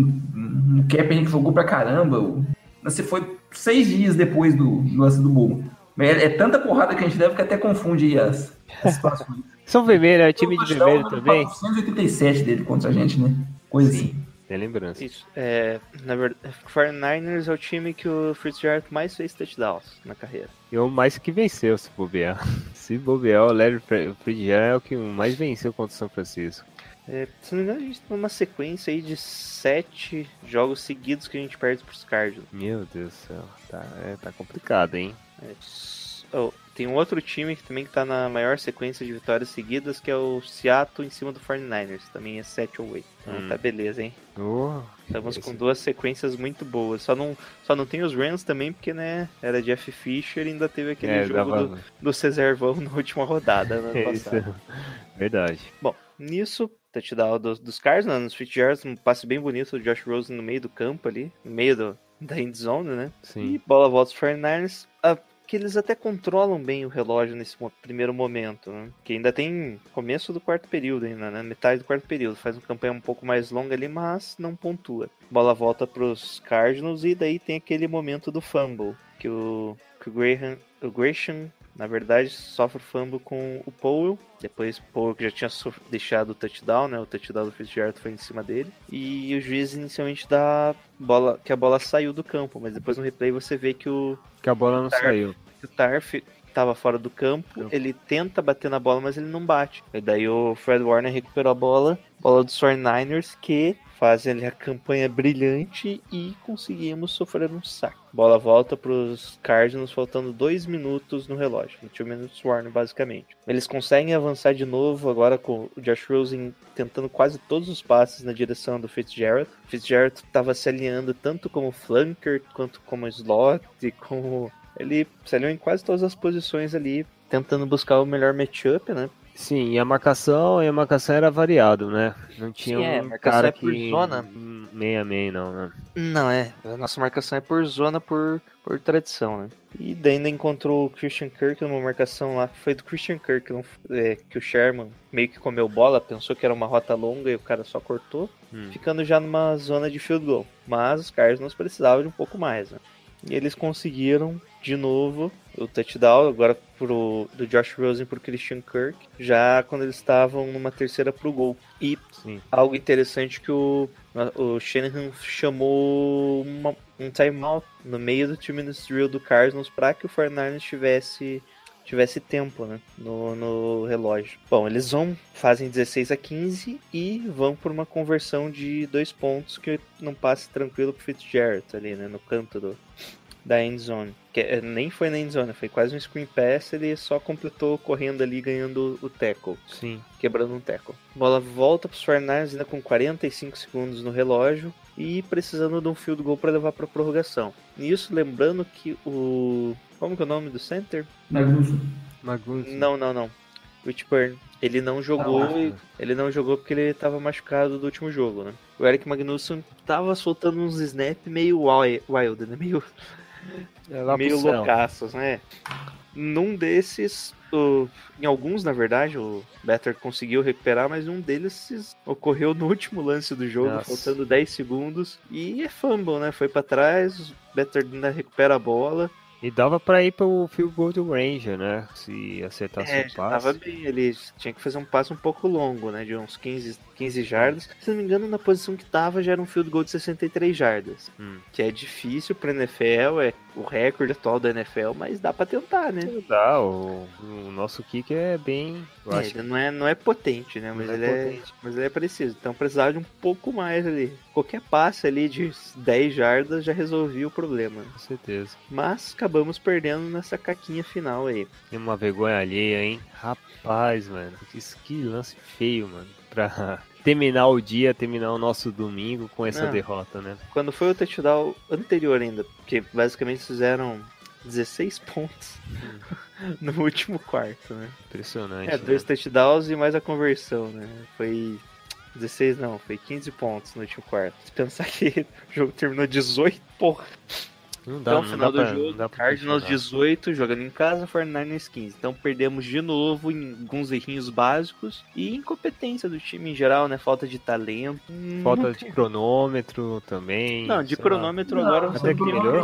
um Kaepernick que jogou pra caramba. Você foi seis dias depois do, do lance do Bowman. Mas É, é tanta porrada que a gente deve que até confunde aí as, as situações. São vermelho, é time de vermelho também? 487 dele contra a gente, né? Coisa assim. Tem lembrança. Isso. É, na verdade, o 49ers é o time que o Fitzgerald mais fez touchdowns na carreira. E o mais que venceu, se bobear. Se bobear, o Larry Fre- Fred Gerald é o que mais venceu contra o São Francisco. É, se não me engano, a gente tem uma sequência aí de sete jogos seguidos que a gente perde pros Cardinals. Meu Deus do céu, tá, é, tá complicado, hein? É, oh, tem um outro time que também que tá na maior sequência de vitórias seguidas, que é o Seattle em cima do 49ers. Também é 7 ou 8. Então Hum. tá beleza, hein? Oh, Estamos com duas sequências muito boas. Só não, só não tem os Rams também, porque, né, era Jeff Fisher e ainda teve aquele é, jogo do, do Cesarvão na última rodada, no ano é isso, passado. verdade. Bom, nisso, touchdown dos, dos Cardinals, né, nos Fitzgerald, um passe bem bonito do Josh Rosen no meio do campo ali, no meio do, da end zone, né? Sim. E bola volta aos 49ers. ah, que eles até controlam bem o relógio nesse primeiro momento, né? Que ainda tem começo do quarto período ainda, né? Metade do quarto período. Faz uma campanha um pouco mais longa ali, mas não pontua. Bola volta pros Cardinals e daí tem aquele momento do fumble. Que o, que o Graham, o Gresham, na verdade, sofre o fumble com o Powell. Depois o Powell que já tinha deixado o touchdown, né? O touchdown do Fitzgerald foi em cima dele. E o juiz inicialmente dá bola, que a bola saiu do campo, mas depois no replay você vê que o Que a bola não Tarf. saiu. que o Tarf tava fora do campo, ele tenta bater na bola, mas ele não bate. E daí o Fred Warner recuperou a bola, bola dos 49ers, que fazem ali a campanha brilhante e conseguimos sofrer um saque. Bola volta pros Cardinals, faltando dois minutos no relógio. 2 minutos Warner, basicamente. Eles conseguem avançar de novo, agora com o Josh Rosen tentando quase todos os passes na direção do Fitzgerald. Fitzgerald estava se alinhando tanto como flanker, quanto como slot, e como ele se alinhou em quase todas as posições ali, tentando buscar o melhor matchup, né? Sim, e a marcação, e a marcação era variado, né? Não tinha Sim, é, um marcação cara é por que zona. meia meia não, né? Não, é. A nossa marcação é por zona, por, por tradição, né? E daí ainda encontrou o Christian Kirk numa marcação lá, que foi do Christian Kirk, não, é, que o Sherman meio que comeu bola, pensou que era uma rota longa e o cara só cortou, Hum. ficando já numa zona de field goal. Mas os Cardinals precisavam de um pouco mais, né? E eles conseguiram de novo o touchdown, agora pro, do Josh Rosen pro Christian Kirk, já quando eles estavam numa terceira pro gol. E Sim. algo interessante que o, o Shanahan chamou uma- um timeout no meio do time drill do Cardinals para que o 49ers tivesse tivesse tempo né, no, no relógio. Bom, eles vão, fazem 16 a 15 e vão por uma conversão de dois pontos que não passe tranquilo pro Fitzgerald ali, né, no canto do, da end zone. Que eh, nem foi na end zone, foi quase um screen pass, ele só completou correndo ali ganhando o tackle Sim. quebrando um teco. Bola volta para os 49ers ainda com 45 segundos no relógio e precisando de um field goal para levar para prorrogação. Nisso, lembrando que o como que é o nome do center? Magnussen. Magnussen. Não, não, não. Rich Burn. Ele não jogou, Ah, ele não jogou porque ele estava machucado do último jogo, né? O Eric Magnussen tava soltando uns snap meio wi- wild, né? Meio É meio loucaços, né? Num desses, o- em alguns, na verdade, o Better conseguiu recuperar, mas um deles ocorreu no último lance do jogo, Nossa. faltando 10 segundos. E é fumble, né? Foi pra trás, o Better ainda recupera a bola. E dava pra ir pro field goal do Ranger, né? Se acertasse É, o passe. tava bem ali. Tinha que fazer um passe um pouco longo, né? De uns 15, 15 jardas. Se não me engano, na posição que tava já era um field goal de 63 jardas. Hum. Que é difícil pra NFL, é o recorde atual da NFL, mas dá pra tentar, né? Dá, o, o nosso kick é bem. É, acho ele não é, não é potente, né? Mas, é ele é, potente. mas ele é preciso. Então precisava de um pouco mais ali. Qualquer passe ali de 10 jardas já resolvia o problema. com certeza. Mas acabamos perdendo nessa caquinha final aí. Tem uma vergonha alheia, hein? Rapaz, mano. Que lance feio, mano. Pra terminar o dia, terminar o nosso domingo com essa Não. derrota, né? Quando foi o touchdown anterior ainda, porque basicamente fizeram 16 pontos no último quarto, né? Impressionante. É, dois né? touchdowns e mais a conversão, né? Foi 16 não, foi 15 pontos no último quarto. Se pensar que o jogo terminou 18, porra. Não dá, Então, não final do não jogo, dá pra Cardinals questionar. 18, jogando em casa, 49ers 15. Então perdemos de novo em alguns errinhos básicos e incompetência do time em geral, né? Falta de talento. Falta não de tem- cronômetro também. Não, de sei lá. cronômetro agora até você melhor.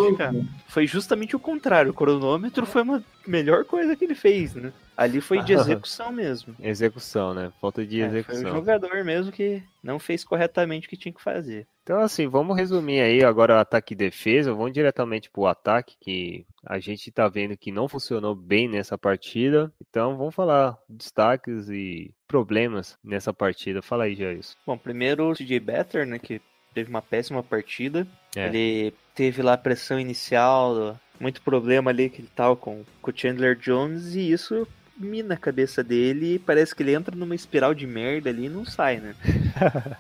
Foi justamente o contrário. O cronômetro foi uma melhor coisa que ele fez, né? Ali foi de execução mesmo. Execução, né? Falta de É, foi o execução. jogador mesmo que não fez corretamente o que tinha que fazer. Então, assim, vamos resumir aí agora ataque e defesa. Vamos diretamente pro ataque, que a gente tá vendo que não funcionou bem nessa partida. Então, vamos falar destaques e problemas nessa partida. Fala aí, Jair. Bom, primeiro o CJ Better, né, que teve uma péssima partida. É. Ele teve lá a pressão inicial, muito problema ali que ele tava com, com o Chandler Jones e isso mina a cabeça dele e parece que ele entra numa espiral de merda ali e não sai, né?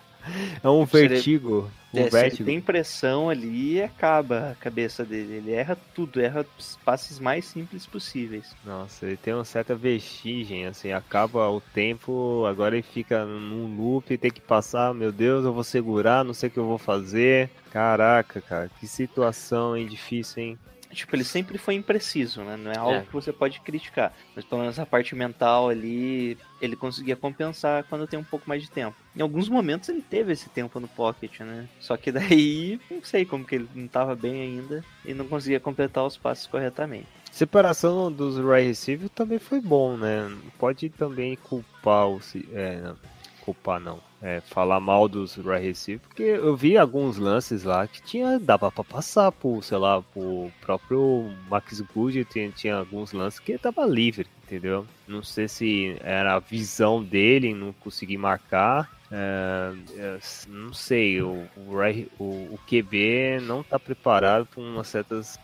É um ele- vertigo. Um É, se ele vertigo. tem pressão ali, acaba a cabeça dele. Ele erra tudo, erra os passes mais simples possíveis. Nossa, ele tem uma certa vestigem, assim, acaba o tempo, agora ele fica num loop, tem que passar, meu Deus, eu vou segurar, não sei o que eu vou fazer. Caraca, cara, que situação, hein, difícil, hein? Tipo, ele sempre foi impreciso, né? Não é algo É. que você pode criticar. Mas pelo menos a parte mental ali, ele conseguia compensar quando tem um pouco mais de tempo. Em alguns momentos ele teve esse tempo no pocket, né? Só que daí, não sei como que ele não tava bem ainda e não conseguia completar os passos corretamente. Separação dos right receiver também foi bom, né? Pode também culpar o. É, não, culpar não. É, falar mal dos receiver, porque eu vi alguns lances lá que tinha. dava pra passar por, sei lá, pro próprio Max Good, tinha, tinha alguns lances que tava livre, entendeu? Não sei se era a visão dele, não consegui marcar. É, é, não sei, o, o, o, QB não tá preparado para umas certas,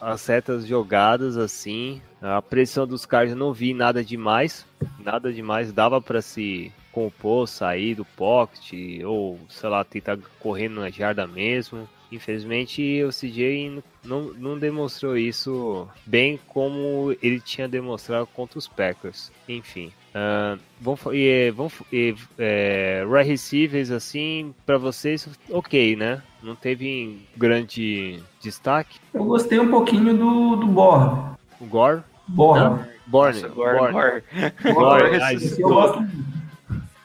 as certas jogadas assim. A pressão dos caras não vi nada demais, nada demais. Dava para se compor, sair do pocket ou sei lá tentar correr na jarda mesmo. Infelizmente o CJ não, não demonstrou isso bem como ele tinha demonstrado contra os Packers. Enfim. ah, vamos, e, vamos, e, é, right receivers assim, para vocês, ok, né? Não teve grande destaque. Eu gostei um pouquinho do, do Borg. O Gore. Borne, Borne. agora. Borne, Agora ah, Esse eu gosto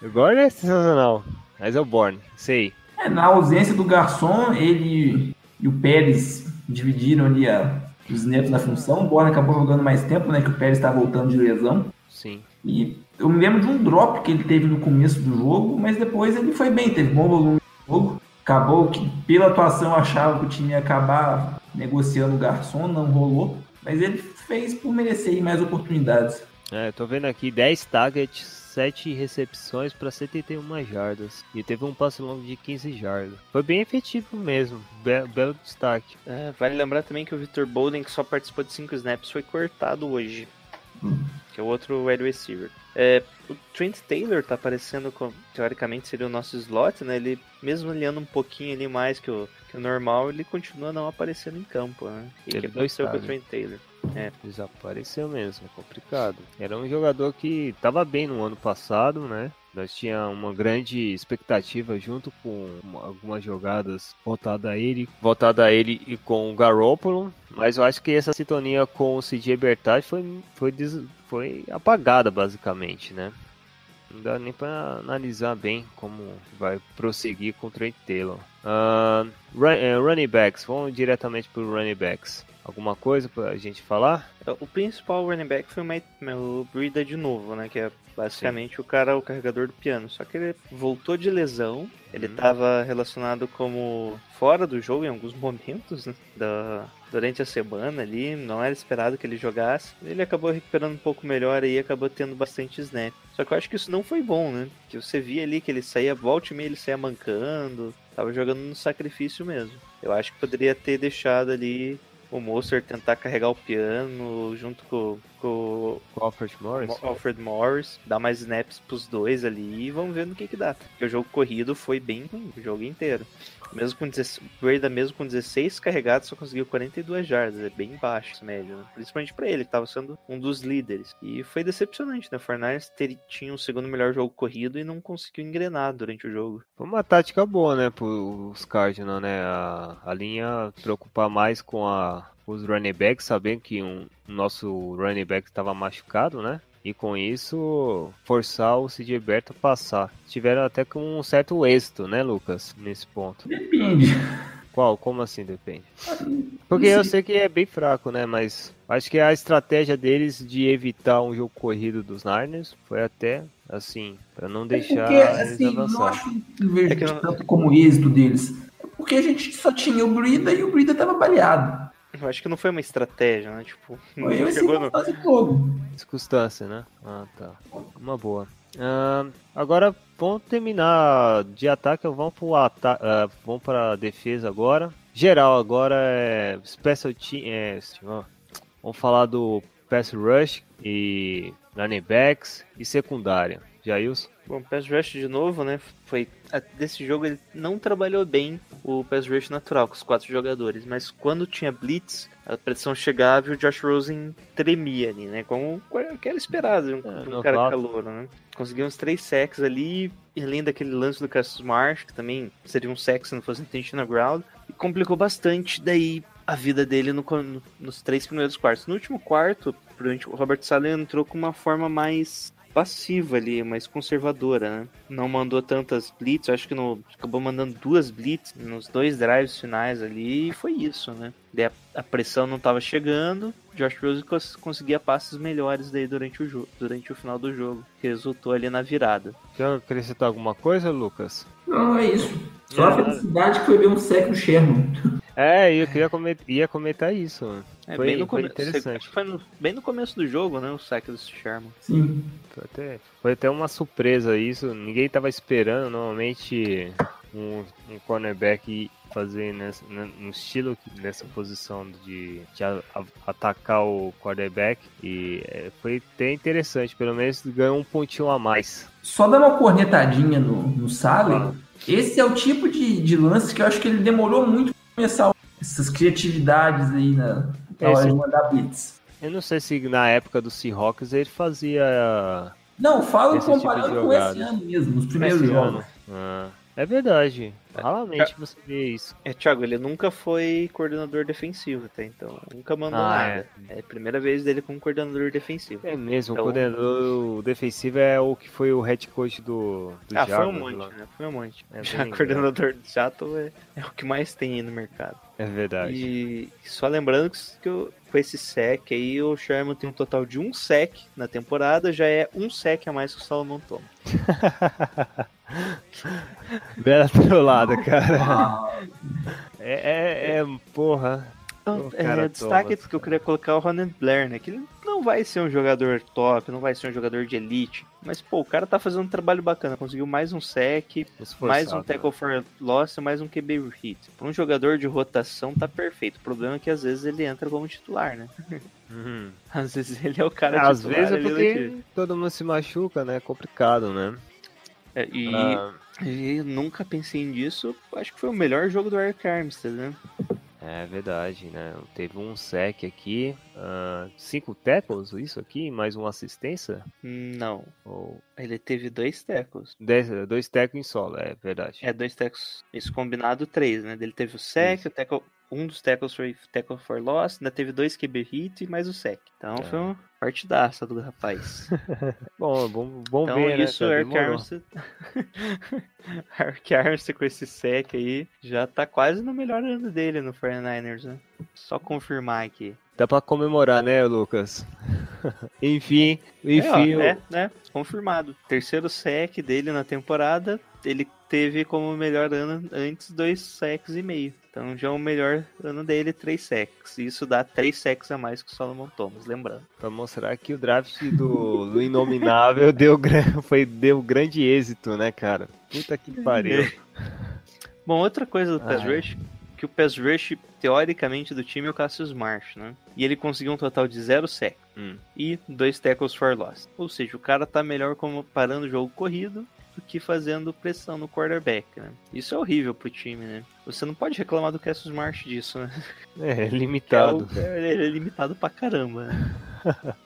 O Gore é sensacional, mas é o Borne, sei. É, na ausência do garçom, ele e o Pérez dividiram ali a, os netos da função. O Borne acabou jogando mais tempo, né? Que o Pérez está voltando de lesão. Sim. E eu me lembro de um drop que ele teve no começo do jogo, mas depois ele foi bem, teve bom volume de jogo. Acabou que, pela atuação, eu achava que o time ia acabar negociando o garçom, não rolou. Mas ele fez por merecer mais oportunidades. É, tô vendo aqui 10 targets, 7 recepções para 71 jardas. E teve um passe longo de 15 jardas. Foi bem efetivo mesmo. Be- belo destaque. É, vale lembrar também que o Victor Bolden, que só participou de 5 snaps, foi cortado hoje. Que é o outro wide receiver. É, o Trent Taylor tá aparecendo com, teoricamente seria o nosso slot, né? Ele, mesmo olhando um pouquinho ali mais que o, que o normal, ele continua não aparecendo em campo, né? E Teve que aconteceu com o targets. Trent Taylor? Desapareceu mesmo, é complicado. Era um jogador que estava bem no ano passado, né? Nós tinha uma grande expectativa junto com uma- algumas jogadas voltada a ele, voltada a ele e com o Garoppolo, mas eu acho que essa sintonia com o CJ Bertard foi foi, des- foi apagada basicamente, né? Não dá nem para analisar bem como vai prosseguir com o Trent Taylor. Eh, running backs, vamos diretamente para running backs. Alguma coisa pra gente falar? O principal running back foi o, Matt, o Brida de novo, né? Que é basicamente o cara, o carregador do piano. Só que ele voltou de lesão. Ele estava relacionado como fora do jogo em alguns momentos né, da, durante a semana ali. Não era esperado que ele jogasse. Ele acabou recuperando um pouco melhor e acabou tendo bastante snap. Só que eu acho que isso não foi bom, né? Que você via ali que ele saía, volte e meia, ele saía mancando. Tava jogando no sacrifício mesmo. Eu acho que poderia ter deixado ali o Monster tentar carregar o piano junto com, com Com Alfred Morris? o Alfred Morris, dar mais snaps pros dois ali e vamos ver no que que dá. Porque o jogo corrido foi bem ruim, o jogo inteiro. Mesmo com 16, o Breda mesmo com 16 carregados só conseguiu 42 jardas, é bem baixo esse médio, né? principalmente pra ele, que tava sendo um dos líderes. E foi decepcionante, né? O ter- tinha o segundo melhor jogo corrido e não conseguiu engrenar durante o jogo. Foi uma tática boa, né, pros Cardinals, né? A, a linha preocupar mais com a, os running backs, sabendo que um, nosso running back estava machucado, né? E com isso, forçar o CJ Berto a passar. Tiveram até com um certo êxito, né, Lucas? Nesse ponto. Depende. Qual? Como assim depende? Porque eu sei que é bem fraco, né? Mas acho que a estratégia deles de evitar um jogo corrido dos Niners foi até assim, pra não deixar Porque, eles assim, não avançar. acho não vejo É que não- tanto como êxito deles. É Porque a gente só tinha o Brida e o Brida tava baleado. Eu acho que não foi uma estratégia, né? Tipo, não Foi chegou no. Circunstância, né? Ah, tá. Uma boa. Ah, agora vamos terminar de ataque, vamos para ata ah, vamos para defesa agora. Geral agora é special team, é, ó, vamos falar do pass rush e running backs e secundária. Jailson? Bom, pass rush de novo, né? Foi desse jogo ele não trabalhou bem o pass rush natural com os quatro jogadores, mas quando tinha blitz, a pressão chegava e o Josh Rosen tremia ali, né? Como era esperado um, É, um cara calouro, né? Conseguiu uns três sacks ali, além daquele lance do Cassius Marsh, que também seria um sack se não fosse intentional ground, e complicou bastante daí a vida dele no, no- nos três primeiros quartos. No último quarto, o Robert Saleh entrou com uma forma mais passiva ali, mais conservadora, né? Não mandou tantas blitz, acho que no, acabou mandando duas blitz nos dois drives finais ali, e foi isso, né? Daí a, a pressão não estava chegando, Josh Rose cons- conseguia passes melhores daí durante o jogo, durante o final do jogo, que resultou ali na virada. Quer acrescentar alguma coisa, Lucas? Não, é isso. Só a Não, felicidade que foi ver um sec no Sherman. É, eu queria comentar, ia comentar isso. mano. É, Foi- bem no interessante. acho que foi no- bem no começo do jogo, né? O saque do Sherman. Sim. Foi até, foi até uma surpresa isso. Ninguém tava esperando. Normalmente um, um cornerback fazer nessa, né, no estilo nessa posição de, de a- a- atacar o quarterback. E é, foi até interessante. Pelo menos ganhou um pontinho a mais. Só dar uma cornetadinha no, no Saleh. Esse é o tipo de, de lance que eu acho que ele demorou muito começar essas criatividades aí na, na hora Esse- de mandar blitz. Eu não sei se na época do Seahawks ele fazia. Não, falo tipo comparando com jogada. esse ano mesmo, nos primeiros esse jogos. Ah, é verdade. Raramente você vê isso. É, Thiago, ele nunca foi coordenador defensivo, tá? Então, nunca mandou Ah, nada. É. a primeira vez dele como coordenador defensivo. É mesmo, Então- o coordenador defensivo é o que foi o head coach do, do ah, foi um monte, né? Foi um monte. É Já coordenador do Seattle é, é o que mais tem aí no mercado. É verdade. E só lembrando que, que eu- com esse sec aí, o Sherman tem um total de um sec na temporada, já é um sec a mais que o Salomão toma. Bela trollada, cara. Ah, É, é, é porra. O cara é, destaque toma, que eu queria colocar é o Ronan Blair, né? Que ele não vai ser um jogador top, não vai ser um jogador de elite. Mas, pô, o cara tá fazendo um trabalho bacana. Conseguiu mais um sec, Esforçado, mais um né? tackle for loss e mais um QB hit. Pra um jogador de rotação tá perfeito. O problema é que às vezes ele entra como titular, né? Uhum. Às vezes ele é o cara Às titular vezes é do porque time. todo mundo se machuca, né? É complicado, né? É, e, Ah, e nunca pensei nisso. Acho que foi o melhor jogo do Eric Armstead, né? é verdade, né? Teve um sec aqui, ah, cinco tackles, isso aqui, mais uma assistência? Não. Ou Ele teve dois tackles. dez, dois tackles em solo, é verdade. É, dois tackles. Isso combinado, três, né? Ele teve o sec, Isso. o tackle, um dos tackles foi tackle for loss, ainda teve dois QB hit e mais o sec. Então É. foi uma partidaça do rapaz. Bom, bom, bom Então ver, isso, né? o cara? Eric Armstead com esse sec aí já tá quase no melhor ano dele no 49ers, né? Só confirmar aqui. Dá pra comemorar, né, Lucas? enfim, enfim. é, ó, é, né? Confirmado. Terceiro sec dele na temporada, ele teve como melhor ano antes dois secs e meio. Então já é o melhor ano dele, três secs. E isso dá três secs a mais que o Solomon Thomas, lembrando. Pra mostrar que o draft do, do Inominável deu, foi, deu grande êxito, né, cara? Puta que pariu. Bom, outra coisa do Pass Ai. Rush, que o Pass Rush, teoricamente, do time é o Cassius Marsh, né? E ele conseguiu um total de zero sec Hum. e dois tackles for loss. Ou seja, o cara tá melhor como parando o jogo corrido do que fazendo pressão no quarterback, né? Isso é horrível pro time, né? Você não pode reclamar do Cassius Marsh disso, né? É, É limitado. o- é- ele é limitado pra caramba, né?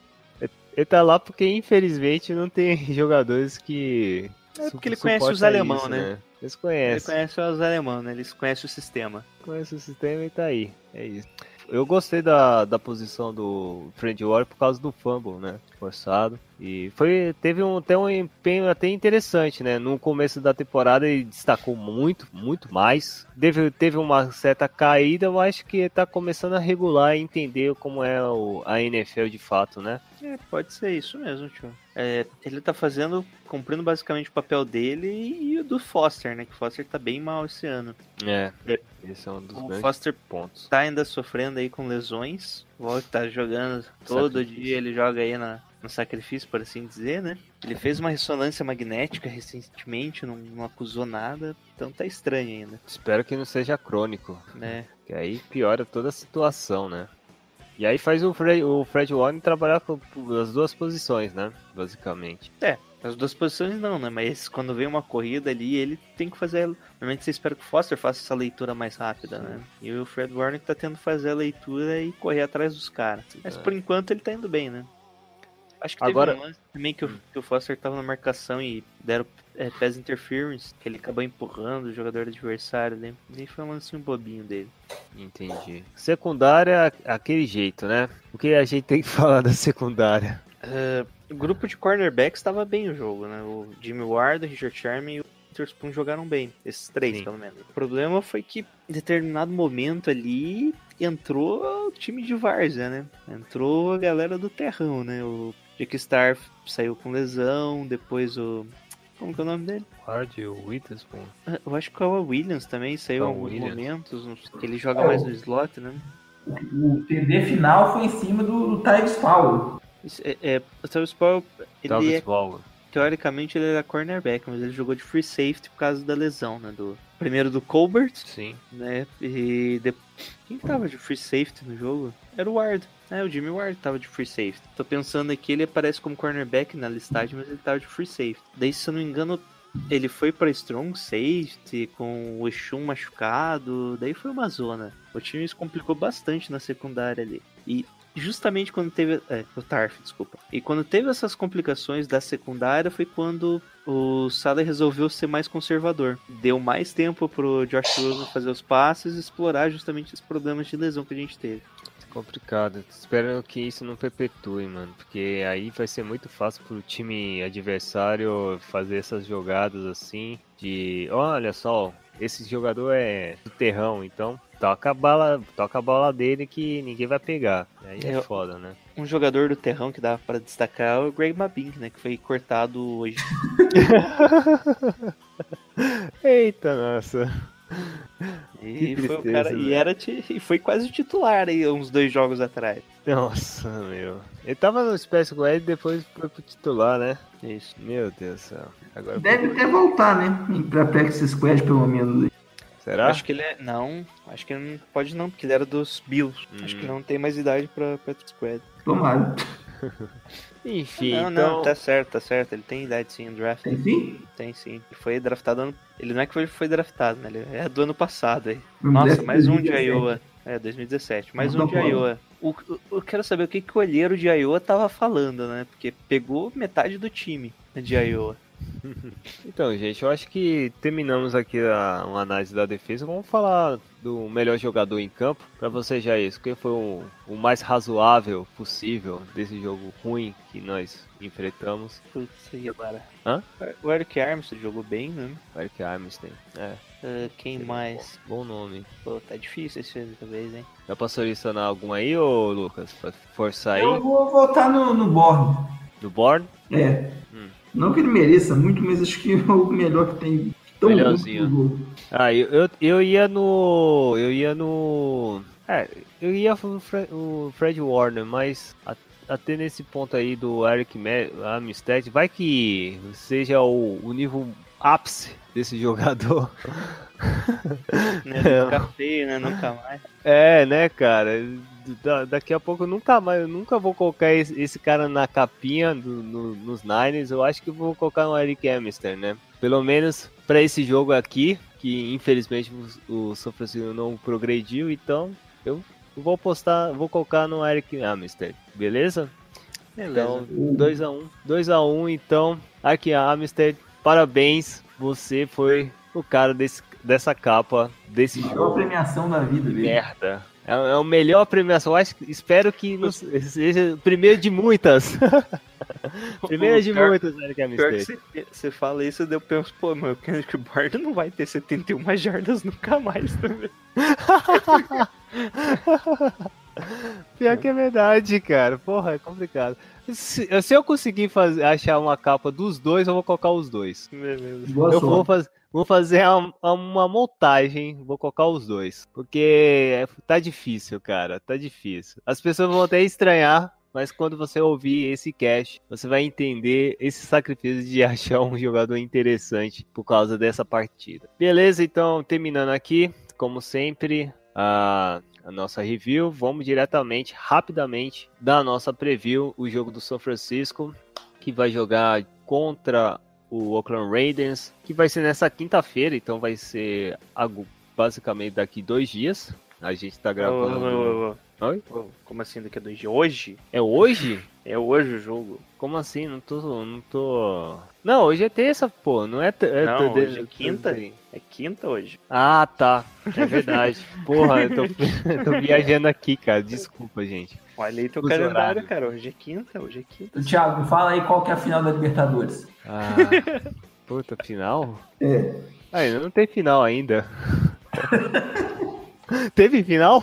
Ele tá lá porque, infelizmente, não tem jogadores que. É porque ele conhece os alemão, isso, né? Eles Ele conhecem. conhece os alemães, né? Eles conhecem o sistema. Conhece o sistema e tá aí. É isso. Eu gostei da, da posição do Fred Warren por causa do fumble, né? Forçado. E foi, teve um, até um empenho até interessante, né? No começo da temporada ele destacou muito, muito mais. Teve, teve uma certa caída, eu acho que tá começando a regular e entender como é o, a NFL de fato, né? É, pode ser isso mesmo, tio. É, ele tá fazendo, cumprindo basicamente o papel dele e, o do Foster, né? Que o Foster tá bem mal esse ano. É. É. Esse é um dos O Foster pontos. tá ainda sofrendo aí com lesões. O Volta tá jogando todo Sacrifício. dia, ele joga aí na, no sacrifício, por assim dizer, né? Ele fez uma ressonância magnética recentemente, não, não acusou nada, então tá estranho ainda, Espero que não seja crônico. né? Que aí piora toda a situação, né? E aí faz o Fred, o Fred Warren trabalhar com as duas posições, né? Basicamente. As duas posições não, né? Mas quando vem uma corrida ali, ele tem que fazer. Normalmente você espera que o Foster faça essa leitura mais rápida, né? E o Fred Warner tá tendo que fazer a leitura e correr atrás dos caras. Mas É. por enquanto ele tá indo bem, né? Acho que Agora- teve um lance também que o, que o Foster tava na marcação e deram é, pass interference, que ele acabou empurrando o jogador adversário ali. E foi um lancinho bobinho dele. Entendi. Secundária, aquele jeito, né? O que a gente tem que falar da secundária? É, o grupo de cornerbacks estava bem o jogo, né? O Jimmy Ward, o Richard Sherman e o Witherspoon jogaram bem. Esses três, Sim. pelo menos. O problema foi que em determinado momento ali entrou o time de Várzea, né? Entrou a galera do terrão, né? O Jake Star saiu com lesão, depois o... Como que é o nome dele? Ward o Witherspoon. Ah, Eu acho que o Williams também saiu em Kawhi alguns Williams. momentos. uns- Ele joga mais no slot, né? O TD final foi em cima do, do Tyvis Powell. É, é, o Travis Powell, ele Talvez é Valga. Teoricamente ele era cornerback, mas ele jogou de free safety por causa da lesão, né? Do... Primeiro do Colbert, Sim. né? E de... quem tava de free safety no jogo? Era o Ward. É, o Jimmy Ward tava de free safety. Tô pensando aqui, ele aparece como cornerback na listagem, mas ele tava de free safety. Daí, se eu não me engano, ele foi pra strong safety com o Exum machucado. Daí foi uma zona. O time se complicou bastante na secundária ali. E justamente quando teve. É, o Tarf, desculpa. E quando teve essas complicações da secundária foi quando o Salah resolveu ser mais conservador. Deu mais tempo pro Josh Rosen fazer os passes e explorar justamente os problemas de lesão que a gente teve. Complicado. Espero que isso não perpetue, mano. Porque aí vai ser muito fácil pro time adversário fazer essas jogadas assim. De olha só, esse jogador é do terrão, então toca a bala, toca a bola dele que ninguém vai pegar. Aí é Eu- foda, né? Um jogador do terrão que dá pra destacar é o Greg Mabink, né? Que foi cortado hoje. Eita, nossa. E, foi o cara, e, velho. era e foi quase titular aí uns dois jogos atrás. Nossa, meu. Ele tava no Space Squad e depois foi pro titular, né? Isso. Meu Deus do céu. Agora Deve até voltar, né? Pra Practice Squad, pelo menos. será? Acho que ele é. Não, acho que ele não pode não, porque ele era dos Bills. Acho que não tem mais idade pra Patrick Squad. Tomara. Enfim, não, então. não, tá certo, tá certo. Ele tem idade sim, draft. Tem sim? Tem sim. Ele foi draftado ano... Ele não é que ele foi draftado, né? Ele é do ano passado aí. Nossa, mais um de 17. Iowa. É, 2017. Mais um de. Iowa. O, o- eu quero saber o que, que o olheiro de Iowa tava falando, né? Porque pegou metade do time de Iowa. Então, gente, eu acho que terminamos aqui a, uma análise da defesa. Vamos falar do melhor jogador em campo. Pra você, Jair, quem foi o, o mais razoável possível desse jogo ruim que nós enfrentamos? Putz, aí agora. Hã? O Eric Armstead jogou bem, né? Eric Armstead. É, Ah, quem mais? bom nome. Pô, tá difícil esse dessa vez, hein? Já passou selecionar algum aí, ô Lucas? Pra forçar aí? Eu vou votar no, no Borne. Do Born? É. Hum. Não que ele mereça muito, mas acho que é o melhor que tem. Tão bom Melhorzinho. Ah, eu, eu, eu ia no. Eu ia no. É, eu ia no Fre- o Fred Warner, mas até nesse ponto aí do Eric Armstead, vai que seja o, o nível ápice desse jogador. Né? Nunca feio, né? Nunca mais. É, né, cara? Da- daqui a pouco eu nunca mais, eu nunca vou colocar esse, esse cara na capinha do- no- nos Niners. Eu acho que eu vou colocar no Eric Amster, né? Pelo menos pra esse jogo aqui, que infelizmente o, São Francisco não progrediu, então eu vou postar, vou colocar no Eric Amster, beleza? Então, 2x1. 2x1, então, aqui a Amster, parabéns, você foi o cara desse, dessa capa, desse Maior jogo premiação da vida dele. merda. É, é a melhor premiação. Acho, espero que não seja o primeiro de muitas. primeiro de Pior- muitas, Eric Pior que Armstead. você, você fala isso, eu penso, pô, mas o Kendrick Bourne não vai ter 71 jardas nunca mais também. Pior que é verdade, cara. Porra, é complicado. Se, se eu conseguir fazer, achar uma capa dos dois, eu vou colocar os dois. Beleza. Boa Eu sorte. vou, faz, vou fazer uma, uma montagem, vou colocar os dois. Porque tá difícil, cara. Tá difícil. As pessoas vão até estranhar, mas quando você ouvir esse cast, você vai entender esse sacrifício de achar um jogador interessante por causa dessa partida. Beleza, então, terminando aqui, como sempre, a, a nossa review. Vamos diretamente, rapidamente, da nossa preview, o jogo do São Francisco, que vai jogar contra o Oakland Raiders, que vai ser nessa quinta-feira, então vai ser basicamente daqui dois dias. A gente tá Ô, gravando. ô, ô, ô. Oi? Como assim daqui a dois dias? Hoje? É hoje? É hoje o jogo. Como assim? Não tô. Não tô. Não, hoje é terça, pô. Não é. t- é Não, t- hoje é quinta. É quinta hoje. Ah, tá. É verdade. Porra, eu tô, tô viajando aqui, cara. Desculpa, gente. Olha aí teu Fuso calendário, horário. cara. Hoje é quinta, hoje é quinta. Thiago, fala aí qual que é a final da Libertadores. Ah, puta, final? É. Ah, ainda não tem final ainda. Teve final?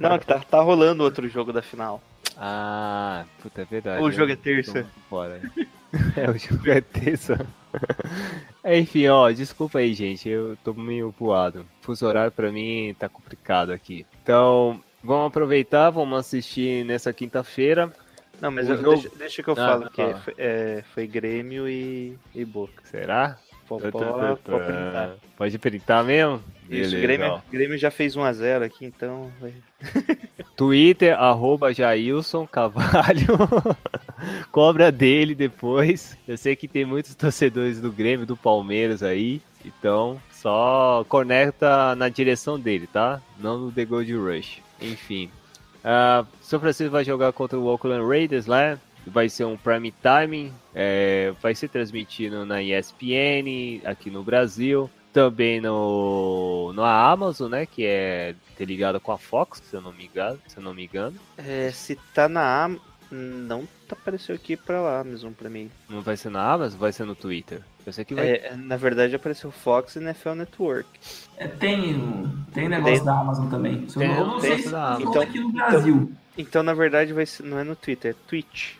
Não, que tá, tá rolando outro jogo da final. Ah, puta, é verdade. O jogo é terça. Tô Fora. É, o jogo é terça. Enfim, ó, desculpa aí, gente. Eu tô meio voado. Fuso horário pra mim tá complicado aqui. Então, vamos aproveitar, vamos assistir nessa quinta-feira. Não, mas eu- jogo- deixa, deixa que eu Ah, falo que foi, é, foi Grêmio e, e Boca. Será? Pode, printar. Pode printar mesmo? Isso, Beleza, ó. Grêmio, Grêmio já fez 1x0 aqui, então. Twitter, arroba Jailson Cavalho. Cobra dele depois. Eu sei que tem muitos torcedores do Grêmio, do Palmeiras aí. Então, só conecta na direção dele, tá? Não no The Gold Rush. Enfim. Uh, São Francisco vai jogar contra o Oakland Raiders lá. Vai ser um prime time. é, vai ser transmitido na ESPN aqui no Brasil. Também no, no Amazon, né? Que é ter ligado com a Fox, se eu não me engano. Se eu não me engano. É, se tá na A, não tá apareceu aqui pra lá Amazon pra mim. Não vai ser na Amazon, vai ser no Twitter. Eu sei que vai. É, na verdade apareceu Fox e NFL Network. É, tem, tem negócio Tem- da Amazon também. Tem- eu não tem sei se da tá Amazon. Então- aqui no Brasil. Então, na verdade, vai ser, não é no Twitter, é twitch.tv.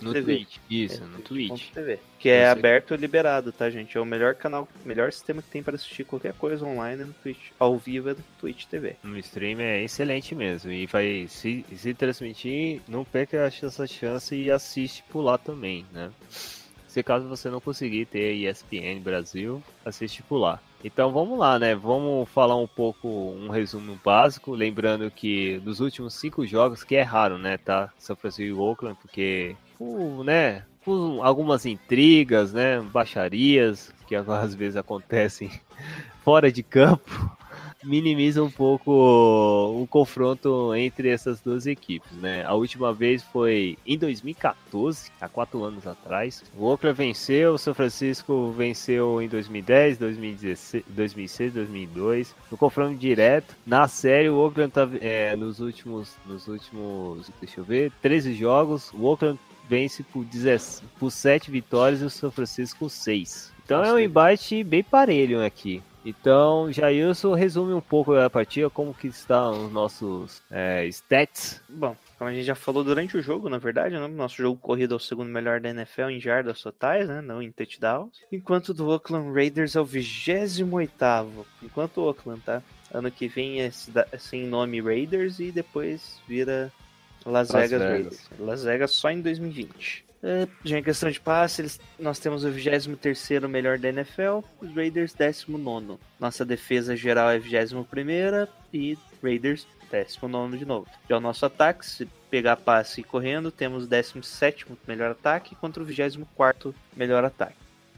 no Twitch. Isso, no Twitch. TV, que é aberto e liberado, tá, gente? É o melhor canal, melhor sistema que tem para assistir qualquer coisa online é no Twitch. Ao vivo é no Twitch TV. No stream é excelente mesmo. E vai se, se transmitir, não perca essa chance e assiste por lá também, né? Se caso você não conseguir ter ESPN Brasil, assiste por lá. Então vamos lá, né? Vamos falar um pouco, um resumo básico. Lembrando que dos últimos cinco jogos, que é raro, né? Tá? São Francisco e Oakland, porque, por, né? Por algumas intrigas, né? Baixarias, que às vezes acontecem fora de campo. Minimiza um pouco o confronto entre essas duas equipes, né? A última vez foi em 2014, há quatro anos atrás. O Oakland venceu, o São Francisco venceu em 2010, 2016, 2006, 2002. No confronto direto, na série, o Oakland tá é, nos últimos, nos últimos, deixa eu ver, 13 jogos. O Oakland vence por, 17, por 7 vitórias e o São Francisco 6. Então é um embate bem parelho aqui. Então, Jailson resume um pouco a partida, como que estão os nossos é, stats. Bom, como a gente já falou durante o jogo, na verdade, né? Nosso jogo corrido é o segundo melhor da NFL em jardas totais, né? Não em touchdowns. Enquanto o do Oakland Raiders é o 28 Enquanto o Oakland, tá? Ano que vem é sem nome Raiders e depois vira Las, Las Vegas, Vegas Raiders. Las Vegas só em 2020. É, já em questão de passe, eles, nós temos o 23 melhor da NFL, os Raiders 19. Nossa defesa geral é 21 e Raiders 19 de novo. Já o nosso ataque, se pegar passe e correndo, temos o 17 melhor ataque contra o 24 melhor ataque.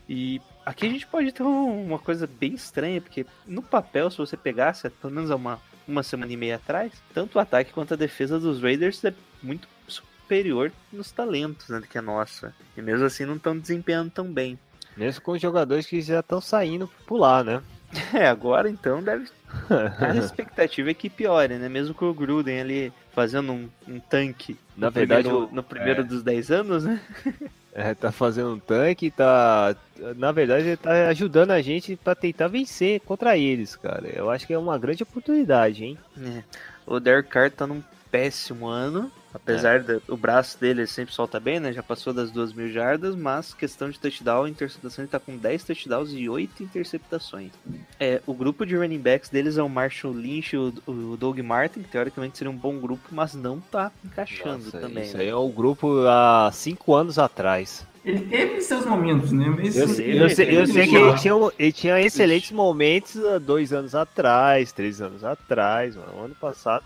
E aqui a gente pode ter uma coisa bem estranha, porque no papel, se você pegasse, pelo menos uma, uma semana e meia atrás, tanto o ataque quanto a defesa dos Raiders é muito superior nos talentos né, que a nossa. E mesmo assim não estão desempenhando tão bem. Mesmo com jogadores que já estão saindo pular, né? É, agora então deve. A expectativa é que piore, né? Mesmo com o Gruden ali fazendo um, um tanque. Na verdade, primeiro, no primeiro é... dos 10 anos, né? É, tá fazendo um tanque, tá. Na verdade, ele tá ajudando a gente para tentar vencer contra eles, cara. Eu acho que é uma grande oportunidade, hein? É. O Derek Carr tá num péssimo ano. Apesar é. do braço dele ele sempre solta bem, né? Já passou das duas mil jardas, mas questão de touchdown, interceptação, ele tá com 10 touchdowns e 8 interceptações. É, o grupo de running backs deles é o Marshall Lynch e o, o Doug Martin, que teoricamente seria um bom grupo, mas não tá encaixando Nossa, também. Isso né? aí é o grupo há 5 anos atrás. Ele teve seus momentos, né? Mas eu, sei, eu, sei, eu sei que ele tinha, ele tinha excelentes momentos há dois anos atrás, três anos atrás, mano. ano passado